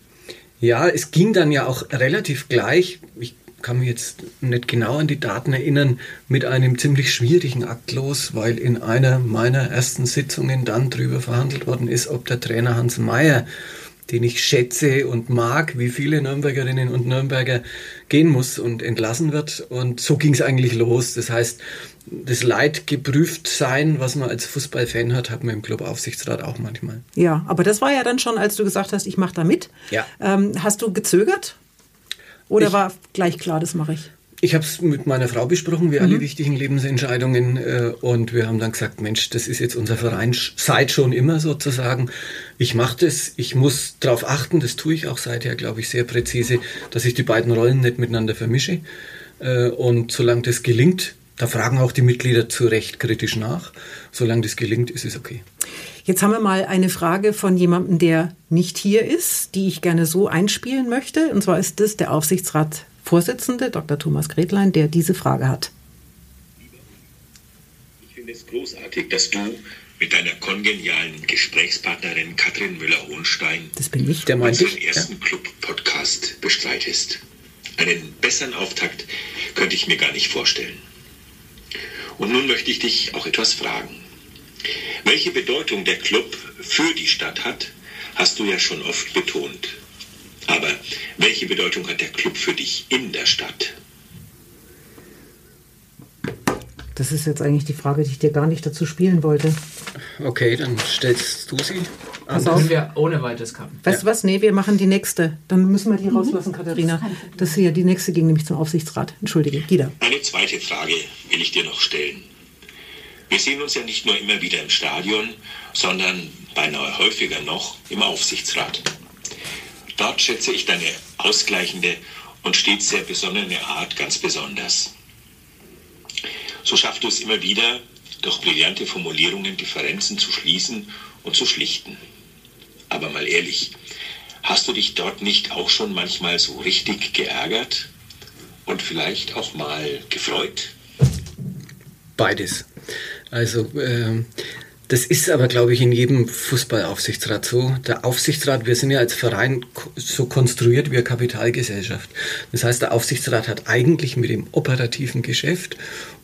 ja, es ging dann ja auch relativ gleich. Ich kann mich jetzt nicht genau an die Daten erinnern, mit einem ziemlich schwierigen Akt los, weil in einer meiner ersten Sitzungen dann darüber verhandelt worden ist, ob der Trainer Hans Mayer den ich schätze und mag, wie viele Nürnbergerinnen und Nürnberger gehen muss und entlassen wird. Und so ging es eigentlich los. Das heißt, das Leid geprüft sein, was man als Fußballfan hat, hat man im Clubaufsichtsrat auch manchmal. Ja, aber das war ja dann schon, als du gesagt hast, ich mache da mit. Ja. Ähm, hast du gezögert? Oder Ich- war gleich klar, das mache ich? Ich habe es mit meiner Frau besprochen, wie alle wichtigen Lebensentscheidungen. Äh, und wir haben dann gesagt, Mensch, das ist jetzt unser Verein seit schon immer sozusagen. Ich mache das, ich muss darauf achten, das tue ich auch seither, glaube ich, sehr präzise, dass ich die beiden Rollen nicht miteinander vermische. Äh, und solange das gelingt, da fragen auch die Mitglieder zu Recht kritisch nach. Solange das gelingt, ist es okay. Jetzt haben wir mal eine Frage von jemandem, der nicht hier ist, die ich gerne so einspielen möchte. Und zwar ist das der Aufsichtsratsvorsitzende, Dr. Thomas Gretlein, der diese Frage hat. Ich finde es großartig, dass du mit deiner kongenialen Gesprächspartnerin Katrin Müller-Hohenstein Das bin ich. Der meint unseren ich. Ja. ersten Club-Podcast bestreitest. Einen besseren Auftakt könnte ich mir gar nicht vorstellen. Und nun möchte ich dich auch etwas fragen. Welche Bedeutung der Club für die Stadt hat, hast du ja schon oft betont. Aber welche Bedeutung hat der Club für dich in der Stadt? Das ist jetzt eigentlich die Frage, die ich dir gar nicht dazu spielen wollte. Okay, dann stellst du sie. Pass auf. Können wir ohne weiteres kappen. Weißt du was? Nee, wir machen die nächste. Dann müssen wir die rauslassen, Katharina. Das ist ja die nächste ging nämlich zum Aufsichtsrat. Entschuldige, Gida. Eine zweite Frage will ich dir noch stellen. Wir sehen uns ja nicht nur immer wieder im Stadion, sondern beinahe häufiger noch im Aufsichtsrat. Dort schätze ich deine ausgleichende und stets sehr besonnene Art ganz besonders. So schaffst du es immer wieder, durch brillante Formulierungen Differenzen zu schließen und zu schlichten. Aber mal ehrlich, hast du dich dort nicht auch schon manchmal so richtig geärgert und vielleicht auch mal gefreut? Beides. Also ähm, das ist aber, glaube ich, in jedem Fußballaufsichtsrat so. Der Aufsichtsrat, wir sind ja als Verein so konstruiert wie eine Kapitalgesellschaft. Das heißt, der Aufsichtsrat hat eigentlich mit dem operativen Geschäft,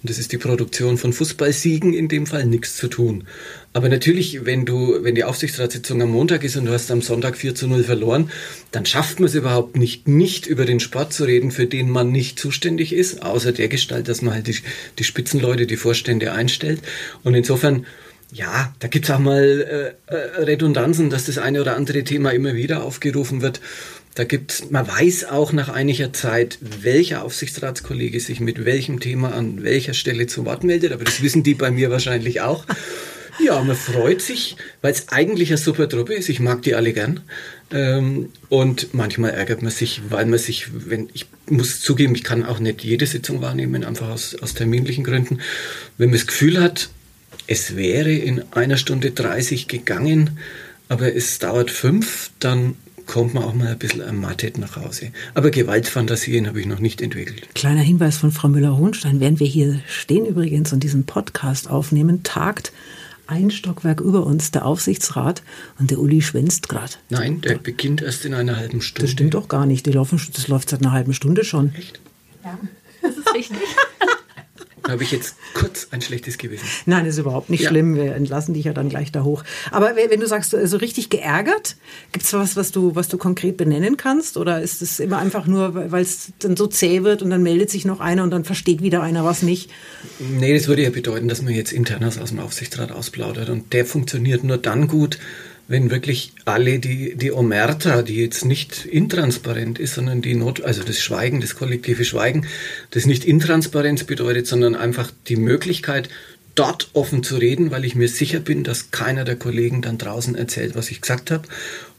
und das ist die Produktion von Fußballsiegen in dem Fall, nichts zu tun. Aber natürlich, wenn du, wenn die Aufsichtsratssitzung am Montag ist und du hast am Sonntag 4 zu 0 verloren, dann schafft man es überhaupt nicht, nicht über den Sport zu reden, für den man nicht zuständig ist, außer der Gestalt, dass man halt die, die Spitzenleute, die Vorstände einstellt. Und insofern, ja, da gibt's auch mal äh, äh, Redundanzen, dass das eine oder andere Thema immer wieder aufgerufen wird. Da gibt's, man weiß auch nach einiger Zeit, welcher Aufsichtsratskollege sich mit welchem Thema an welcher Stelle zu Wort meldet, aber das wissen die bei mir wahrscheinlich auch. Ja, man freut sich, weil es eigentlich eine super Truppe ist. Ich mag die alle gern. Ähm, und manchmal ärgert man sich, weil man sich, wenn ich muss zugeben, ich kann auch nicht jede Sitzung wahrnehmen, einfach aus, aus terminlichen Gründen. Wenn man das Gefühl hat, es wäre in einer Stunde 30 gegangen, aber es dauert fünf, dann kommt man auch mal ein bisschen ermattet nach Hause. Aber Gewaltfantasien habe ich noch nicht entwickelt. Kleiner Hinweis von Frau Müller-Hohenstein. Während wir hier stehen übrigens und diesen Podcast aufnehmen, tagt ein Stockwerk über uns der Aufsichtsrat und der Uli schwänzt gerade. Nein, der beginnt erst in einer halben Stunde. Das stimmt doch gar nicht. Die laufen, das läuft seit einer halben Stunde schon. Echt? Ja, das ist richtig. Da habe ich jetzt kurz ein schlechtes Gewissen. Nein, ist überhaupt nicht Ja. schlimm. Wir entlassen dich ja dann gleich da hoch. Aber wenn wenn du sagst, so richtig geärgert, gibt es was, was du, was du konkret benennen kannst? Oder ist es immer einfach nur, weil es dann so zäh wird und dann meldet sich noch einer und dann versteht wieder einer was nicht? Nee, das würde ja bedeuten, dass man jetzt internas aus dem Aufsichtsrat ausplaudert. Und der funktioniert nur dann gut, wenn wirklich alle die, die Omerta, die jetzt nicht intransparent ist, sondern die Not, also das Schweigen, das kollektive Schweigen, das nicht Intransparenz bedeutet, sondern einfach die Möglichkeit, dort offen zu reden, weil ich mir sicher bin, dass keiner der Kollegen dann draußen erzählt, was ich gesagt habe.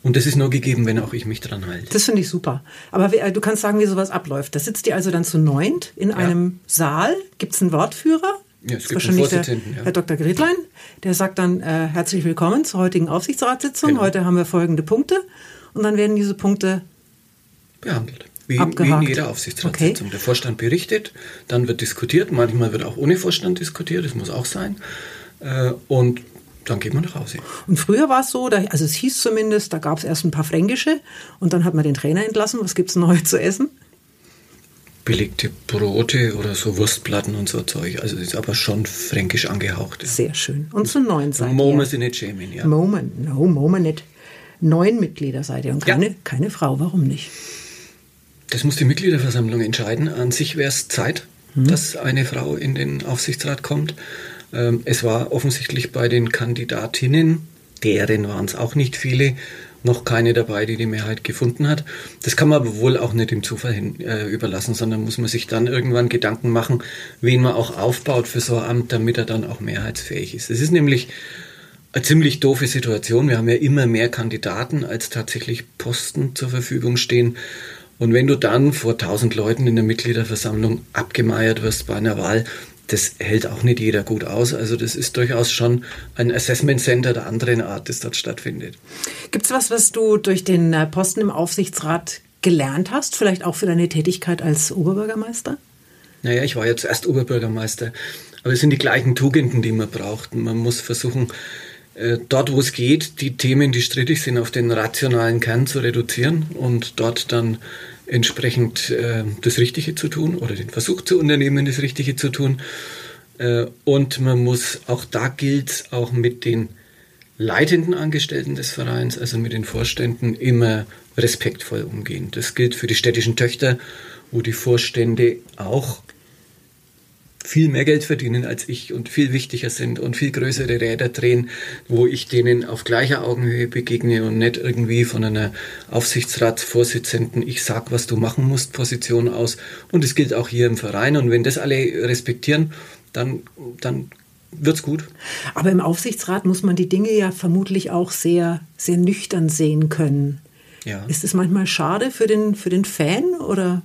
Und das ist nur gegeben, wenn auch ich mich dran halte. Das finde ich super. Aber äh, du kannst sagen, wie sowas abläuft. Da sitzt ihr also dann zu neunt in einem Saal. Gibt es einen Wortführer? Ja, es gibt wahrscheinlich der, ja. Herr Dr. Gretlein. Der sagt dann, äh, herzlich willkommen zur heutigen Aufsichtsratssitzung. Genau. Heute haben wir folgende Punkte. Und dann werden diese Punkte behandelt. Wie, wie in jeder Aufsichtsratssitzung. Der Vorstand berichtet, dann wird diskutiert, manchmal wird auch ohne Vorstand diskutiert, das muss auch sein. Äh, Und dann geht man nach Hause. Und früher war es so, da, also es hieß zumindest, da gab es erst ein paar Fränkische und dann hat man den Trainer entlassen. Was gibt es neu zu essen? Belegte Brote oder so Wurstplatten und so Zeug. Also das ist aber schon fränkisch angehaucht. Ja. Sehr schön. Und zu neun seid Mo ihr. nicht schämen, ja. Moment, no, Moment nicht. Neun Mitglieder seid ihr und Ja. keine, keine Frau. Warum nicht? Das muss die Mitgliederversammlung entscheiden. An sich wäre es Zeit, dass eine Frau in den Aufsichtsrat kommt. Ähm, es war offensichtlich bei den Kandidatinnen, deren waren es auch nicht viele, noch keine dabei, die die Mehrheit gefunden hat. Das kann man aber wohl auch nicht dem Zufall hin, äh, überlassen, sondern muss man sich dann irgendwann Gedanken machen, wen man auch aufbaut für so ein Amt, damit er dann auch mehrheitsfähig ist. Es ist nämlich eine ziemlich doofe Situation. Wir haben ja immer mehr Kandidaten, als tatsächlich Posten zur Verfügung stehen. Und wenn du dann vor tausend Leuten in der Mitgliederversammlung abgemeiert wirst bei einer Wahl, das hält auch nicht jeder gut aus. Also das ist durchaus schon ein Assessment Center der anderen Art, das dort stattfindet. Gibt es was, was du durch den äh, Posten im Aufsichtsrat gelernt hast? Vielleicht auch für deine Tätigkeit als Oberbürgermeister? Naja, ich war ja zuerst Oberbürgermeister. Aber es sind die gleichen Tugenden, die man braucht. Man muss versuchen, äh, dort, wo es geht, die Themen, die strittig sind, auf den rationalen Kern zu reduzieren und dort dann entsprechend äh, das Richtige zu tun oder den Versuch zu unternehmen, das Richtige zu tun. Äh, und man muss, auch da gilt auch mit den leitenden Angestellten des Vereins, also mit den Vorständen, immer respektvoll umgehen. Das gilt für die städtischen Töchter, wo die Vorstände auch viel mehr Geld verdienen als ich und viel wichtiger sind und viel größere Räder drehen, wo ich denen auf gleicher Augenhöhe begegne und nicht irgendwie von einer Aufsichtsratsvorsitzenden, ich sag, was du machen musst, Position aus. Und es gilt auch hier im Verein. Und wenn das alle respektieren, dann, dann wird's gut. Aber im Aufsichtsrat muss man die Dinge ja vermutlich auch sehr, sehr nüchtern sehen können. Ja. Ist es manchmal schade für den, für den Fan oder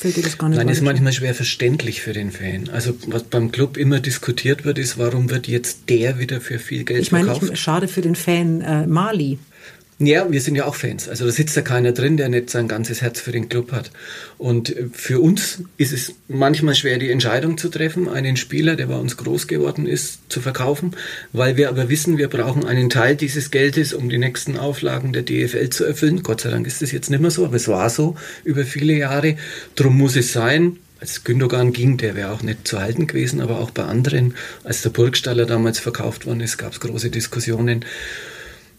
fällt dir das gar nicht Nein, ist manchmal schwer verständlich für den Fan. Also was beim Club immer diskutiert wird, ist, warum wird jetzt der wieder für viel Geld Ich meine, verkauft? ich, schade für den Fan äh, Mali. Ja, wir sind ja auch Fans. Also da sitzt ja keiner drin, der nicht sein ganzes Herz für den Club hat. Und äh, für uns ist es manchmal schwer, die Entscheidung zu treffen, einen Spieler, der bei uns groß geworden ist, zu verkaufen, weil wir aber wissen, wir brauchen einen Teil dieses Geldes, um die nächsten Auflagen der DFL zu erfüllen. Gott sei Dank ist das jetzt nicht mehr so, aber es war so über viele Jahre. Drum muss es sein. Als Gündogan ging, der wäre auch nicht zu halten gewesen, aber auch bei anderen, als der Burgstaller damals verkauft worden ist, gab es große Diskussionen.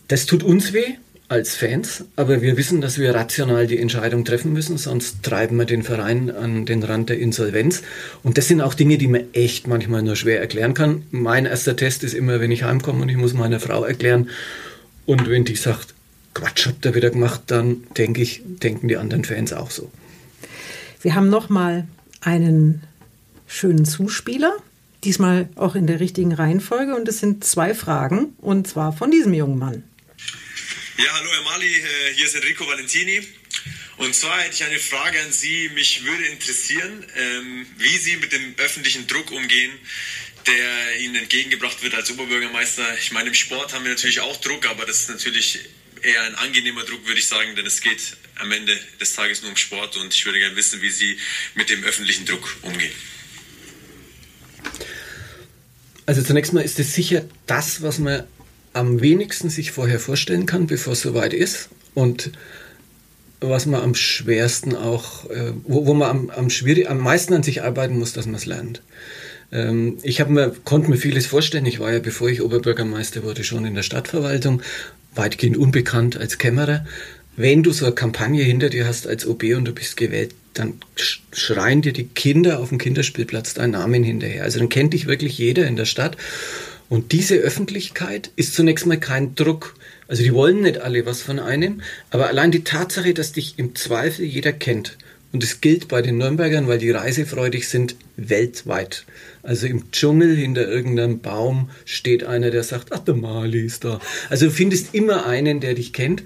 Das tut uns weh als Fans, aber wir wissen, dass wir rational die Entscheidung treffen müssen, sonst treiben wir den Verein an den Rand der Insolvenz. Und das sind auch Dinge, die man echt manchmal nur schwer erklären kann. Mein erster Test ist immer, wenn ich heimkomme und ich muss meiner Frau erklären. Und wenn die sagt, Quatsch, habt ihr wieder gemacht, dann denke ich, denken die anderen Fans auch so. Wir haben noch mal einen schönen Zuspieler, diesmal auch in der richtigen Reihenfolge. Und es sind zwei Fragen, und zwar von diesem jungen Mann. Ja, hallo Herr Mali, äh, hier ist Enrico Valentini. Und zwar hätte ich eine Frage an Sie. Mich würde interessieren, ähm, wie Sie mit dem öffentlichen Druck umgehen, der Ihnen entgegengebracht wird als Oberbürgermeister. Ich meine, im Sport haben wir natürlich auch Druck, aber das ist natürlich eher ein angenehmer Druck, würde ich sagen, denn es geht am Ende des Tages nur um Sport und ich würde gerne wissen, wie Sie mit dem öffentlichen Druck umgehen. Also zunächst mal ist es sicher das, was man am wenigsten sich vorher vorstellen kann, bevor es soweit ist. Und was man am schwersten auch, äh, wo, wo man am, am, schwierig, am meisten an sich arbeiten muss, dass man es lernt. Ähm, ich mir, konnte mir vieles vorstellen. Ich war ja, bevor ich Oberbürgermeister wurde, schon in der Stadtverwaltung, weitgehend unbekannt als Kämmerer. Wenn du so eine Kampagne hinter dir hast als OB und du bist gewählt, dann schreien dir die Kinder auf dem Kinderspielplatz deinen Namen hinterher. Also dann kennt dich wirklich jeder in der Stadt. Und diese Öffentlichkeit ist zunächst mal kein Druck. Also die wollen nicht alle was von einem, aber allein die Tatsache, dass dich im Zweifel jeder kennt. Und es gilt bei den Nürnbergern, weil die reisefreudig sind, weltweit. Also im Dschungel hinter irgendeinem Baum steht einer, der sagt, ach, der Mali ist da. Also du findest immer einen, der dich kennt.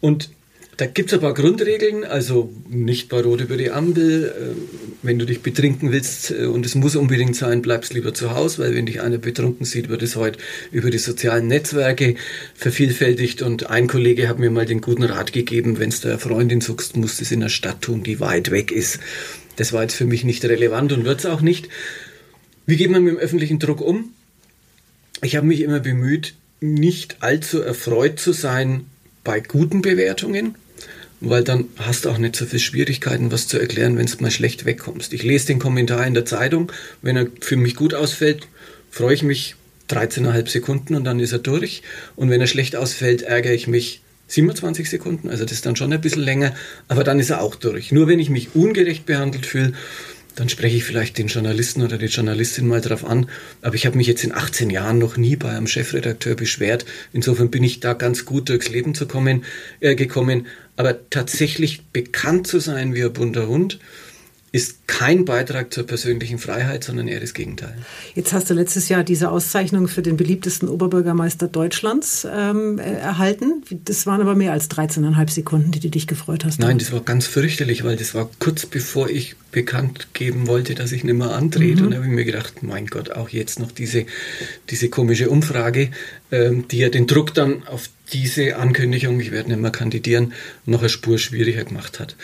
Und da gibt es ein paar Grundregeln, also nicht bei Rot über die Ampel. Wenn du dich betrinken willst und es muss unbedingt sein, bleibst lieber zu Hause, weil wenn dich einer betrunken sieht, wird es heute über die sozialen Netzwerke vervielfältigt. Und ein Kollege hat mir mal den guten Rat gegeben, wenn es der Freundin suchst, musst du es in der Stadt tun, die weit weg ist. Das war jetzt für mich nicht relevant und wird es auch nicht. Wie geht man mit dem öffentlichen Druck um? Ich habe mich immer bemüht, nicht allzu erfreut zu sein bei guten Bewertungen, weil dann hast du auch nicht so viele Schwierigkeiten, was zu erklären, wenn du mal schlecht wegkommst. Ich lese den Kommentar in der Zeitung, wenn er für mich gut ausfällt, freue ich mich 13,5 Sekunden und dann ist er durch. Und wenn er schlecht ausfällt, ärgere ich mich 27 Sekunden, also das ist dann schon ein bisschen länger, aber dann ist er auch durch. Nur wenn ich mich ungerecht behandelt fühle, dann spreche ich vielleicht den Journalisten oder die Journalistin mal drauf an. Aber ich habe mich jetzt in 18 Jahren noch nie bei einem Chefredakteur beschwert. Insofern bin ich da ganz gut durchs Leben zu kommen, äh, gekommen. Aber tatsächlich bekannt zu sein wie ein bunter Hund, ist kein Beitrag zur persönlichen Freiheit, sondern eher das Gegenteil. Jetzt hast du letztes Jahr diese Auszeichnung für den beliebtesten Oberbürgermeister Deutschlands ähm, erhalten. Das waren aber mehr als 13,5 Sekunden, die du dich gefreut hast. Nein, das war ganz fürchterlich, weil das war kurz bevor ich bekannt geben wollte, dass ich nicht mehr antrete. Mhm. Und da habe ich mir gedacht, mein Gott, auch jetzt noch diese, diese komische Umfrage, ähm, die ja den Druck dann auf diese Ankündigung, ich werde nicht mehr kandidieren, noch eine Spur schwieriger gemacht hat.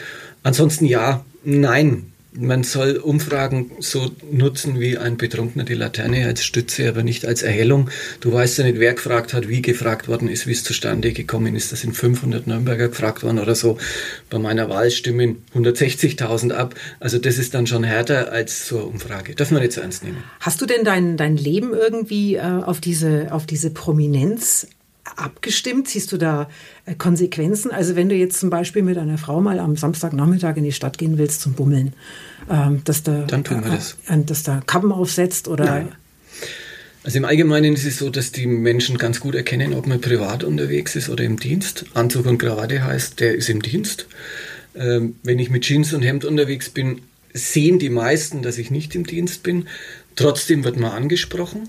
Ansonsten ja, nein, man soll Umfragen so nutzen wie ein Betrunkener die Laterne als Stütze, aber nicht als Erhellung. Du weißt ja nicht, wer gefragt hat, wie gefragt worden ist, wie es zustande gekommen ist. Da sind 500 Nürnberger gefragt worden oder so. Bei meiner Wahl stimmen 160.000 ab. Also das ist dann schon härter als eine Umfrage. Darf man nicht so ernst nehmen. Hast du denn dein, dein Leben irgendwie äh, auf, diese, auf diese Prominenz abgestimmt? Siehst du da äh, Konsequenzen? Also wenn du jetzt zum Beispiel mit einer Frau mal am Samstagnachmittag in die Stadt gehen willst zum Bummeln, ähm, dass da, Dann tun wir das. Äh, dass da Kappen aufsetzt oder... Ja. Also im Allgemeinen ist es so, dass die Menschen ganz gut erkennen, ob man privat unterwegs ist oder im Dienst. Anzug und Krawatte heißt, der ist im Dienst. Ähm, wenn ich mit Jeans und Hemd unterwegs bin, sehen die meisten, dass ich nicht im Dienst bin. Trotzdem wird man angesprochen.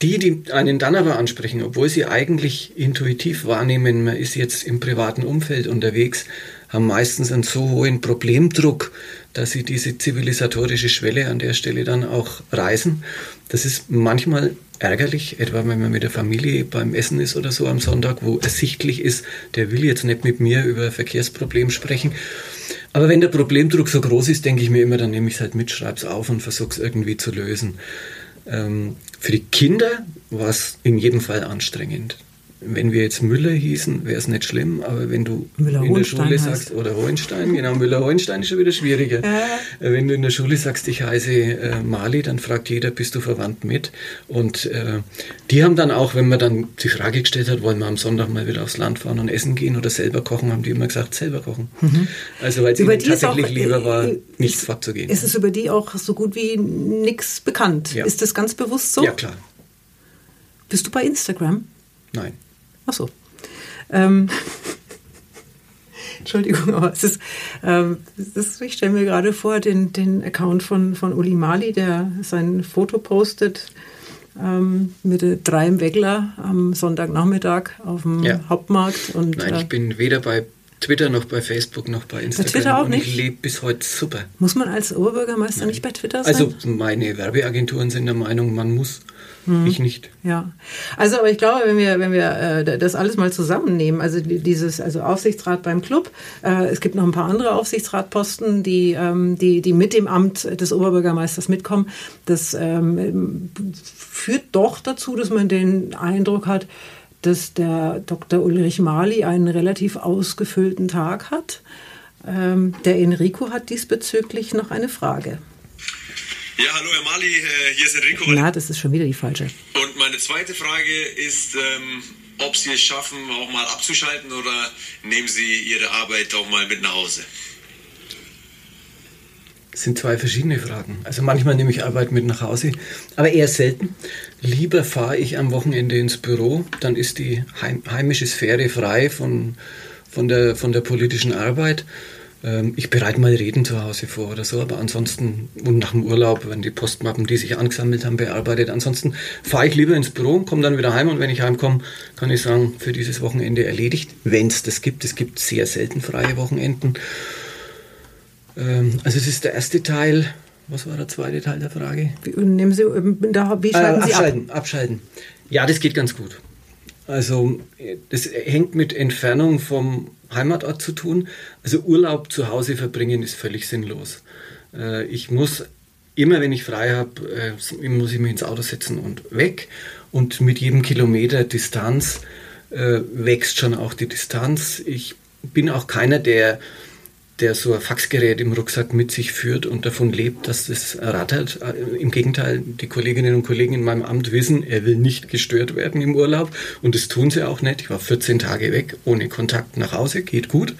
Die, die einen dann aber ansprechen, obwohl sie eigentlich intuitiv wahrnehmen, man ist jetzt im privaten Umfeld unterwegs, haben meistens einen so hohen Problemdruck, dass sie diese zivilisatorische Schwelle an der Stelle dann auch reißen. Das ist manchmal ärgerlich, etwa wenn man mit der Familie beim Essen ist oder so am Sonntag, wo ersichtlich ist, der will jetzt nicht mit mir über Verkehrsproblem sprechen. Aber wenn der Problemdruck so groß ist, denke ich mir immer, dann nehme ich es halt mit, schreibe es auf und versuche es irgendwie zu lösen. Ähm, für die Kinder war es in jedem Fall anstrengend. Wenn wir jetzt Müller hießen, wäre es nicht schlimm, aber wenn du Müller in der Schule heißt. sagst, oder Hohenstein, genau, Müller-Hohenstein ist schon wieder schwieriger. Äh. Wenn du in der Schule sagst, ich heiße äh, Mali, dann fragt jeder, bist du verwandt mit? Und äh, die haben dann auch, wenn man dann die Frage gestellt hat, wollen wir am Sonntag mal wieder aufs Land fahren und essen gehen oder selber kochen, haben die immer gesagt, selber kochen. Mhm. Also weil es ihnen tatsächlich auch, lieber war, äh, nichts fortzugehen. Ist es über die auch so gut wie nichts bekannt? Ja. Ist das ganz bewusst so? Ja, klar. Bist du bei Instagram? Nein. Ach so. Ähm, Entschuldigung, aber es ist, ähm, ist ich stelle mir gerade vor, den, den Account von, von Uli Mali, der sein Foto postet ähm, mit drei im Weggler am Sonntagnachmittag auf dem ja. Hauptmarkt. Und, Nein, ich äh, bin weder bei Twitter noch bei Facebook noch bei Instagram. Bei Twitter auch nicht? Ich lebe bis heute super. Muss man als Oberbürgermeister Nein. nicht bei Twitter sein? Also meine Werbeagenturen sind der Meinung, man muss. Hm. Ich nicht. Ja. Also, aber ich glaube, wenn wir, wenn wir äh, das alles mal zusammennehmen, also dieses, also Aufsichtsrat beim Club, äh, es gibt noch ein paar andere Aufsichtsratposten, die, ähm, die, die mit dem Amt des Oberbürgermeisters mitkommen. Das ähm, führt doch dazu, dass man den Eindruck hat, dass der Dr. Ulrich Mali einen relativ ausgefüllten Tag hat. Ähm, der Enrico hat diesbezüglich noch eine Frage. Ja, hallo Herr Mali, äh, hier ist Enrico. Na, das ist schon wieder die falsche. Und meine zweite Frage ist, ähm, ob Sie es schaffen, auch mal abzuschalten oder nehmen Sie Ihre Arbeit auch mal mit nach Hause? Sind zwei verschiedene Fragen. Also manchmal nehme ich Arbeit mit nach Hause, aber eher selten. Lieber fahre ich am Wochenende ins Büro, dann ist die heimische Sphäre frei von, von, der, von der politischen Arbeit. Ähm, ich bereite mal Reden zu Hause vor oder so, aber ansonsten, und nach dem Urlaub, wenn die Postmappen, die sich angesammelt haben, bearbeitet. Ansonsten fahre ich lieber ins Büro, komme dann wieder heim und wenn ich heimkomme, kann ich sagen, für dieses Wochenende erledigt, wenn es das gibt. Es gibt sehr selten freie Wochenenden. Ähm, also es ist der erste Teil. Was war der zweite Teil der Frage? Wie, nehmen Sie, ähm, da, wie schalten äh, abschalten, Sie ab? Abschalten. Ja, das geht ganz gut. Also das hängt mit Entfernung vom Heimatort zu tun. Also Urlaub zu Hause verbringen ist völlig sinnlos. Äh, ich muss immer, wenn ich frei habe, äh, muss ich mich ins Auto setzen und weg. Und mit jedem Kilometer Distanz äh, wächst schon auch die Distanz. Ich bin auch keiner, der der so ein Faxgerät im Rucksack mit sich führt und davon lebt, dass es rattert. Äh, Im Gegenteil, die Kolleginnen und Kollegen in meinem Amt wissen, er will nicht gestört werden im Urlaub und das tun sie auch nicht. Ich war 14 Tage weg, ohne Kontakt nach Hause, geht gut,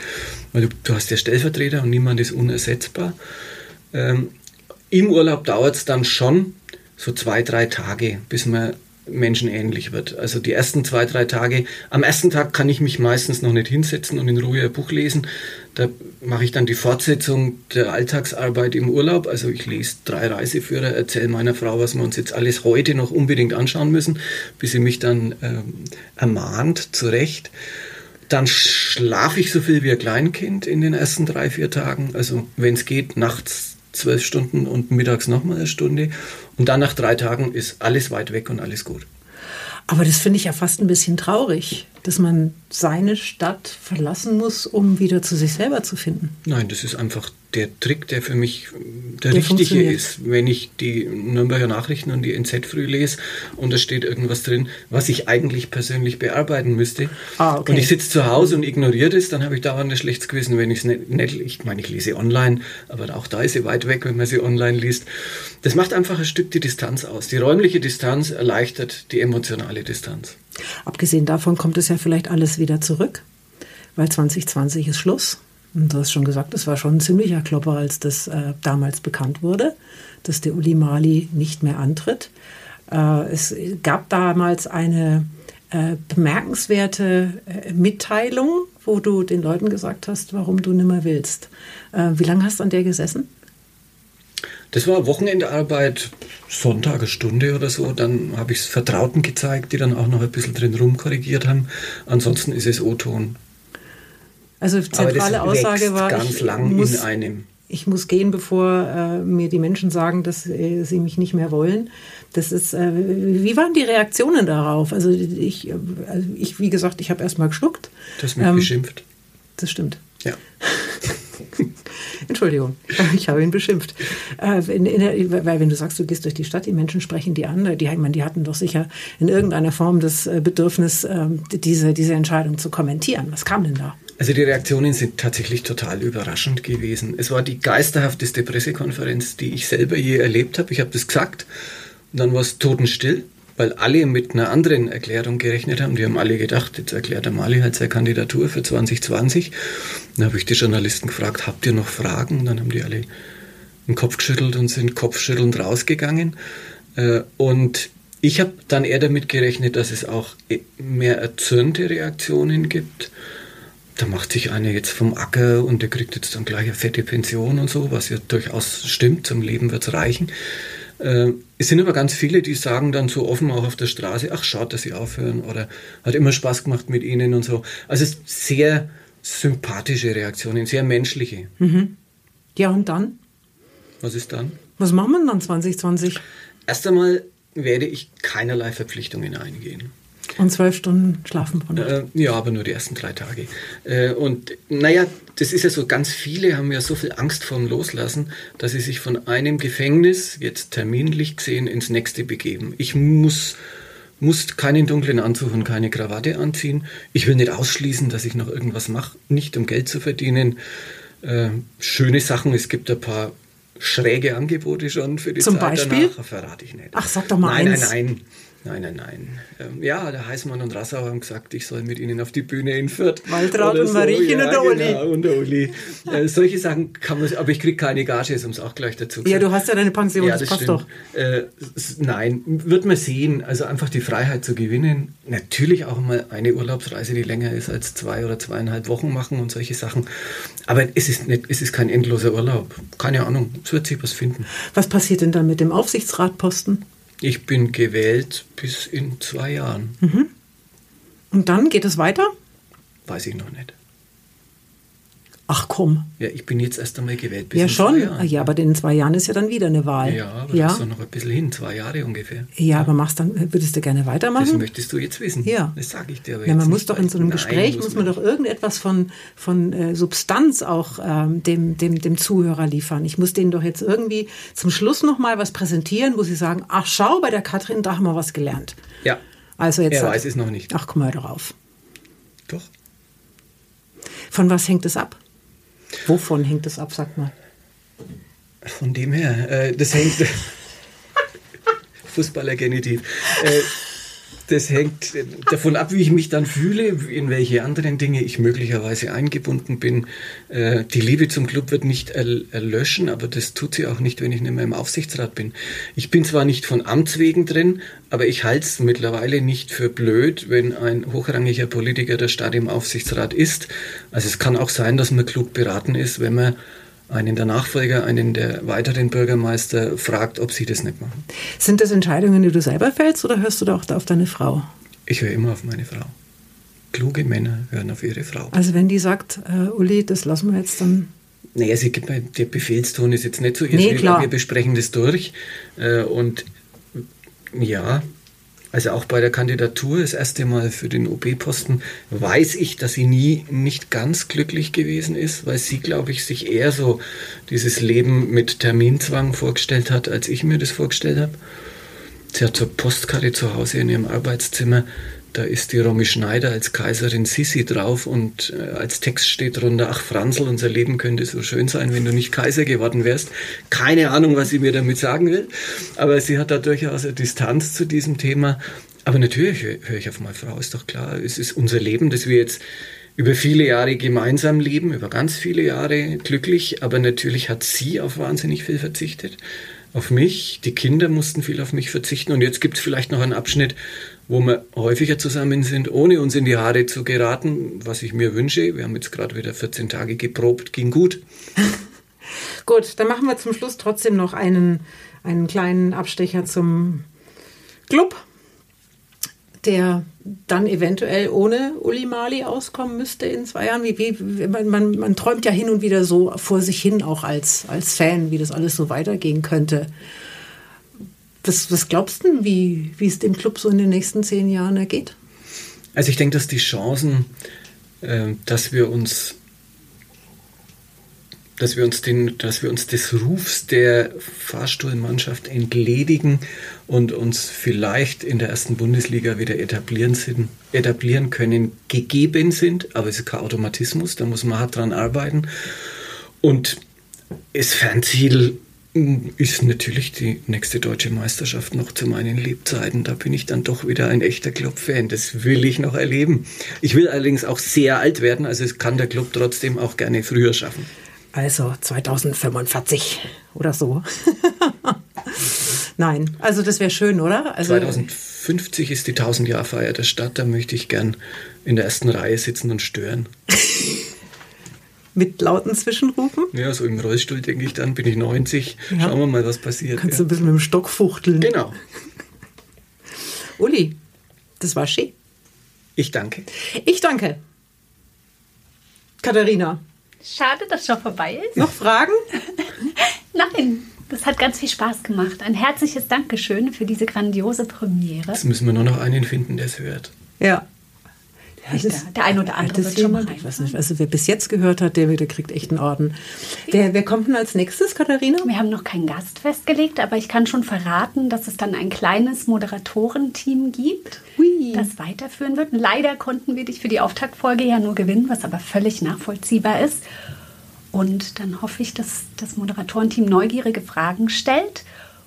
weil du, du hast ja Stellvertreter und niemand ist unersetzbar. Ähm, Im Urlaub dauert es dann schon so zwei, drei Tage, bis man menschenähnlich wird. Also die ersten zwei, drei Tage, am ersten Tag kann ich mich meistens noch nicht hinsetzen und in Ruhe ein Buch lesen. Da mache ich dann die Fortsetzung der Alltagsarbeit im Urlaub. Also ich lese drei Reiseführer, erzähle meiner Frau, was wir uns jetzt alles heute noch unbedingt anschauen müssen, bis sie mich dann ähm, ermahnt, zurecht. Dann schlafe ich so viel wie ein Kleinkind in den ersten drei, vier Tagen. Also wenn es geht, nachts zwölf Stunden und mittags nochmal eine Stunde. Und dann nach drei Tagen ist alles weit weg und alles gut. Aber das finde ich ja fast ein bisschen traurig, dass man seine Stadt verlassen muss, um wieder zu sich selber zu finden. Nein, das ist einfach der Trick, der für mich der, der richtige ist. Wenn ich die Nürnberger Nachrichten und die NZ früh lese und da steht irgendwas drin, was ich eigentlich persönlich bearbeiten müsste, ah, okay. und ich sitze zu Hause und ignoriere das, dann habe ich dauernd ein schlechtes Gewissen, wenn ich es nicht, nicht, ich meine, ich lese online, aber auch da ist sie weit weg, wenn man sie online liest. Das macht einfach ein Stück die Distanz aus. Die räumliche Distanz erleichtert die emotionale Distanz. Abgesehen davon kommt es ja vielleicht alles wieder zurück, weil 2020 ist Schluss. Und du hast schon gesagt, es war schon ein ziemlicher Klopper, als das äh, damals bekannt wurde, dass der Uli Mali nicht mehr antritt. Äh, es gab damals eine äh, bemerkenswerte äh, Mitteilung, wo du den Leuten gesagt hast, warum du nimmer willst. Äh, wie lange hast du an der gesessen? Das war Wochenendarbeit, Sonntag, eine Stunde oder so. Dann habe ich es Vertrauten gezeigt, die dann auch noch ein bisschen drin rumkorrigiert haben. Ansonsten ist es O-Ton. Also zentrale Aussage war, ich muss, in. Ich muss gehen, bevor äh, mir die Menschen sagen, dass äh, sie mich nicht mehr wollen. Das ist, äh, wie waren die Reaktionen darauf? Also ich, also ich wie gesagt, ich habe erst mal geschluckt. Du hast mich ähm, beschimpft. Das stimmt. Ja. Entschuldigung, ich habe ihn beschimpft. Äh, in, in der, weil wenn du sagst, du gehst durch die Stadt, die Menschen sprechen die an, die, meine, die hatten doch sicher in irgendeiner Form das äh, Bedürfnis, ähm, diese, diese Entscheidung zu kommentieren. Was kam denn da? Also die Reaktionen sind tatsächlich total überraschend gewesen. Es war die geisterhafteste Pressekonferenz, die ich selber je erlebt habe. Ich habe das gesagt und dann war es totenstill, weil alle mit einer anderen Erklärung gerechnet haben. Die haben alle gedacht, jetzt erklärt der Mali halt seine Kandidatur für 2020. Dann habe ich die Journalisten gefragt, habt ihr noch Fragen? Und dann haben die alle den Kopf geschüttelt und sind kopfschüttelnd rausgegangen. Äh, und ich habe dann eher damit gerechnet, dass es auch mehr erzürnte Reaktionen gibt da macht sich einer jetzt vom Acker und der kriegt jetzt dann gleich eine fette Pension und so, was ja durchaus stimmt, zum Leben wird es reichen. Äh, es sind aber ganz viele, die sagen dann so offen auch auf der Straße, ach schaut, dass sie aufhören oder hat immer Spaß gemacht mit ihnen und so. Also es ist sehr sympathische Reaktionen, sehr menschliche. Mhm. Ja, und dann? Was ist dann? Was machen wir dann 2020? Erst einmal werde ich keinerlei Verpflichtungen eingehen. Und zwölf Stunden schlafen pro Nacht? Äh, ja, aber nur die ersten drei Tage. Äh, und naja, das ist ja so, ganz viele haben ja so viel Angst vorm Loslassen, dass sie sich von einem Gefängnis, jetzt terminlich gesehen, ins nächste begeben. Ich muss muss keinen dunklen Anzug und keine Krawatte anziehen. Ich will nicht ausschließen, dass ich noch irgendwas mache, nicht um Geld zu verdienen. Äh, schöne Sachen, es gibt ein paar schräge Angebote schon für die Zum Zeit Beispiel? danach. Verrate ich nicht. Ach, sag doch mal nein, eins. Nein, nein, Nein, nein, nein. Ähm, ja, der Heißmann und Rassauer haben gesagt, ich soll mit ihnen auf die Bühne in Fürth. Waltraud und so. Mariechen ja, und der Uli. Genau, und der Uli. Äh, solche Sachen kann man, aber ich kriege keine Gage, um es auch gleich dazu zu Ja, du hast ja deine Pension, ja, das, das passt stimmt. doch. Äh, nein, wird man sehen. Also einfach die Freiheit zu gewinnen. Natürlich auch mal eine Urlaubsreise, die länger ist als zwei oder zweieinhalb Wochen machen und solche Sachen. Aber es ist, nicht, es ist kein endloser Urlaub. Keine Ahnung, es wird sich was finden. Was passiert denn dann mit dem Aufsichtsratposten? Ich bin gewählt bis in zwei Jahren. Mhm. Und dann geht es weiter? Weiß ich noch nicht. Ach komm. Ja, ich bin jetzt erst einmal gewählt ja, schon. Ja, aber in zwei Jahren ist ja dann wieder eine Wahl. Ja, aber ja. das ist doch noch ein bisschen hin, zwei Jahre ungefähr. Ja, ja, aber machst dann, würdest du gerne weitermachen? Das möchtest du jetzt wissen. Ja. Das sage ich dir aber ja, jetzt Man muss doch in so einem nein, Gespräch, muss man, doch irgendetwas von, von äh, Substanz auch ähm, dem, dem, dem Zuhörer liefern. Ich muss denen doch jetzt irgendwie zum Schluss noch mal was präsentieren, wo sie sagen, ach schau, bei der Katrin, da haben wir was gelernt. Ja, Also jetzt er sag- weiß es noch nicht. Ach, komm mal drauf. Doch. Von was hängt es ab? Wovon hängt es ab, sag mal? Von dem her, äh, das hängt. Fußballergenitiv. Das hängt davon ab, wie ich mich dann fühle, in welche anderen Dinge ich möglicherweise eingebunden bin. Äh, die Liebe zum Club wird nicht erlöschen, aber das tut sie auch nicht, wenn ich nicht mehr im Aufsichtsrat bin. Ich bin zwar nicht von Amts wegen drin, aber ich halte es mittlerweile nicht für blöd, wenn ein hochrangiger Politiker der Stadt im Aufsichtsrat ist. Also es kann auch sein, dass man klug beraten ist, wenn man einen der Nachfolger, einen der weiteren Bürgermeister fragt, ob sie das nicht machen. Sind das Entscheidungen, die du selber fällst oder hörst du da auch auf deine Frau? Ich höre immer auf meine Frau. Kluge Männer hören auf ihre Frau. Also wenn die sagt, äh, Uli, das lassen wir jetzt dann. Naja, sie gibt mir, der Befehlston ist jetzt nicht so nee, klar. wir besprechen das durch. Äh, und ja, also auch bei der Kandidatur, das erste Mal für den OB-Posten, weiß ich, dass sie nie nicht ganz glücklich gewesen ist, weil sie, glaube ich, sich eher so dieses Leben mit Terminzwang vorgestellt hat, als ich mir das vorgestellt habe. Sie hat so Postkarte zu Hause in ihrem Arbeitszimmer da ist die Romy Schneider als Kaiserin Sissi drauf und äh, als Text steht drunter, ach Franzl, unser Leben könnte so schön sein, wenn du nicht Kaiser geworden wärst. Keine Ahnung, was sie mir damit sagen will, aber sie hat da durchaus eine Distanz zu diesem Thema. Aber natürlich höre ich auf meine Frau, ist doch klar, es ist unser Leben, das wir jetzt über viele Jahre gemeinsam leben, über ganz viele Jahre glücklich, aber natürlich hat sie auf wahnsinnig viel verzichtet. Auf mich, die Kinder mussten viel auf mich verzichten und jetzt gibt es vielleicht noch einen Abschnitt, wo wir häufiger zusammen sind, ohne uns in die Haare zu geraten, was ich mir wünsche. Wir haben jetzt gerade wieder 14 Tage geprobt, ging gut. gut, dann machen wir zum Schluss trotzdem noch einen, einen kleinen Abstecher zum Club, der dann eventuell ohne Uli Mali auskommen müsste in zwei Jahren. Wie, wie, man, man, man träumt ja hin und wieder so vor sich hin, auch als, als Fan, wie das alles so weitergehen könnte. Was, was glaubst du, wie, wie es dem Club so in den nächsten zehn Jahren ergeht? Also ich denke, dass die Chancen, äh, dass wir uns dass wir uns den, dass wir uns des Rufs der Fahrstuhlmannschaft entledigen und uns vielleicht in der ersten Bundesliga wieder etablieren, sind, etablieren können, gegeben sind. Aber es ist kein Automatismus, da muss man hart dran arbeiten. Und das Fernziel ist natürlich die nächste deutsche Meisterschaft noch zu meinen Lebzeiten. Da bin ich dann doch wieder ein echter Club-Fan. Das will ich noch erleben. Ich will allerdings auch sehr alt werden, also es kann der Club trotzdem auch gerne früher schaffen. Also 2045 oder so. Nein, also das wäre schön, oder? Also 2050 ist die 1000-Jahr-Feier der Stadt. Da möchte ich gern in der ersten Reihe sitzen und stören. mit lauten Zwischenrufen? Ja, so im Rollstuhl denke ich dann, bin ich 90. Ja. Schauen wir mal, was passiert. Kannst ja. du ein bisschen mit dem Stock fuchteln. Genau. Uli, das war schön. Ich danke. Ich danke. Katharina. Schade, dass schon vorbei ist. Noch Fragen? Nein, das hat ganz viel Spaß gemacht. Ein herzliches Dankeschön für diese grandiose Premiere. Jetzt müssen wir nur noch einen finden, der es hört. Ja, ja, das, der ein oder andere wird schon mal rein. weiß nicht, also wer bis jetzt gehört hat, der, der kriegt echt einen Orden. Wer, wer kommt denn als nächstes, Katharina? Wir haben noch keinen Gast festgelegt, aber ich kann schon verraten, dass es dann ein kleines Moderatorenteam gibt, Hui. das weiterführen wird. Leider konnten wir dich für die Auftaktfolge ja nur gewinnen, was aber völlig nachvollziehbar ist. Und dann hoffe ich, dass das Moderatorenteam neugierige Fragen stellt.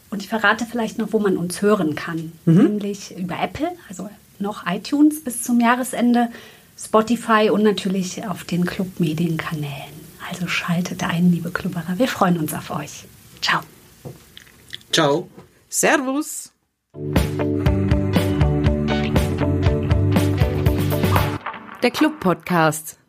Und ich verrate vielleicht noch, wo man uns hören kann. Mhm. Nämlich über Apple, also noch iTunes bis zum Jahresende, Spotify und natürlich auf den Club-Medienkanälen. Also schaltet ein, liebe Clubberer. Wir freuen uns auf euch. Ciao. Ciao. Servus. Der Club-Podcast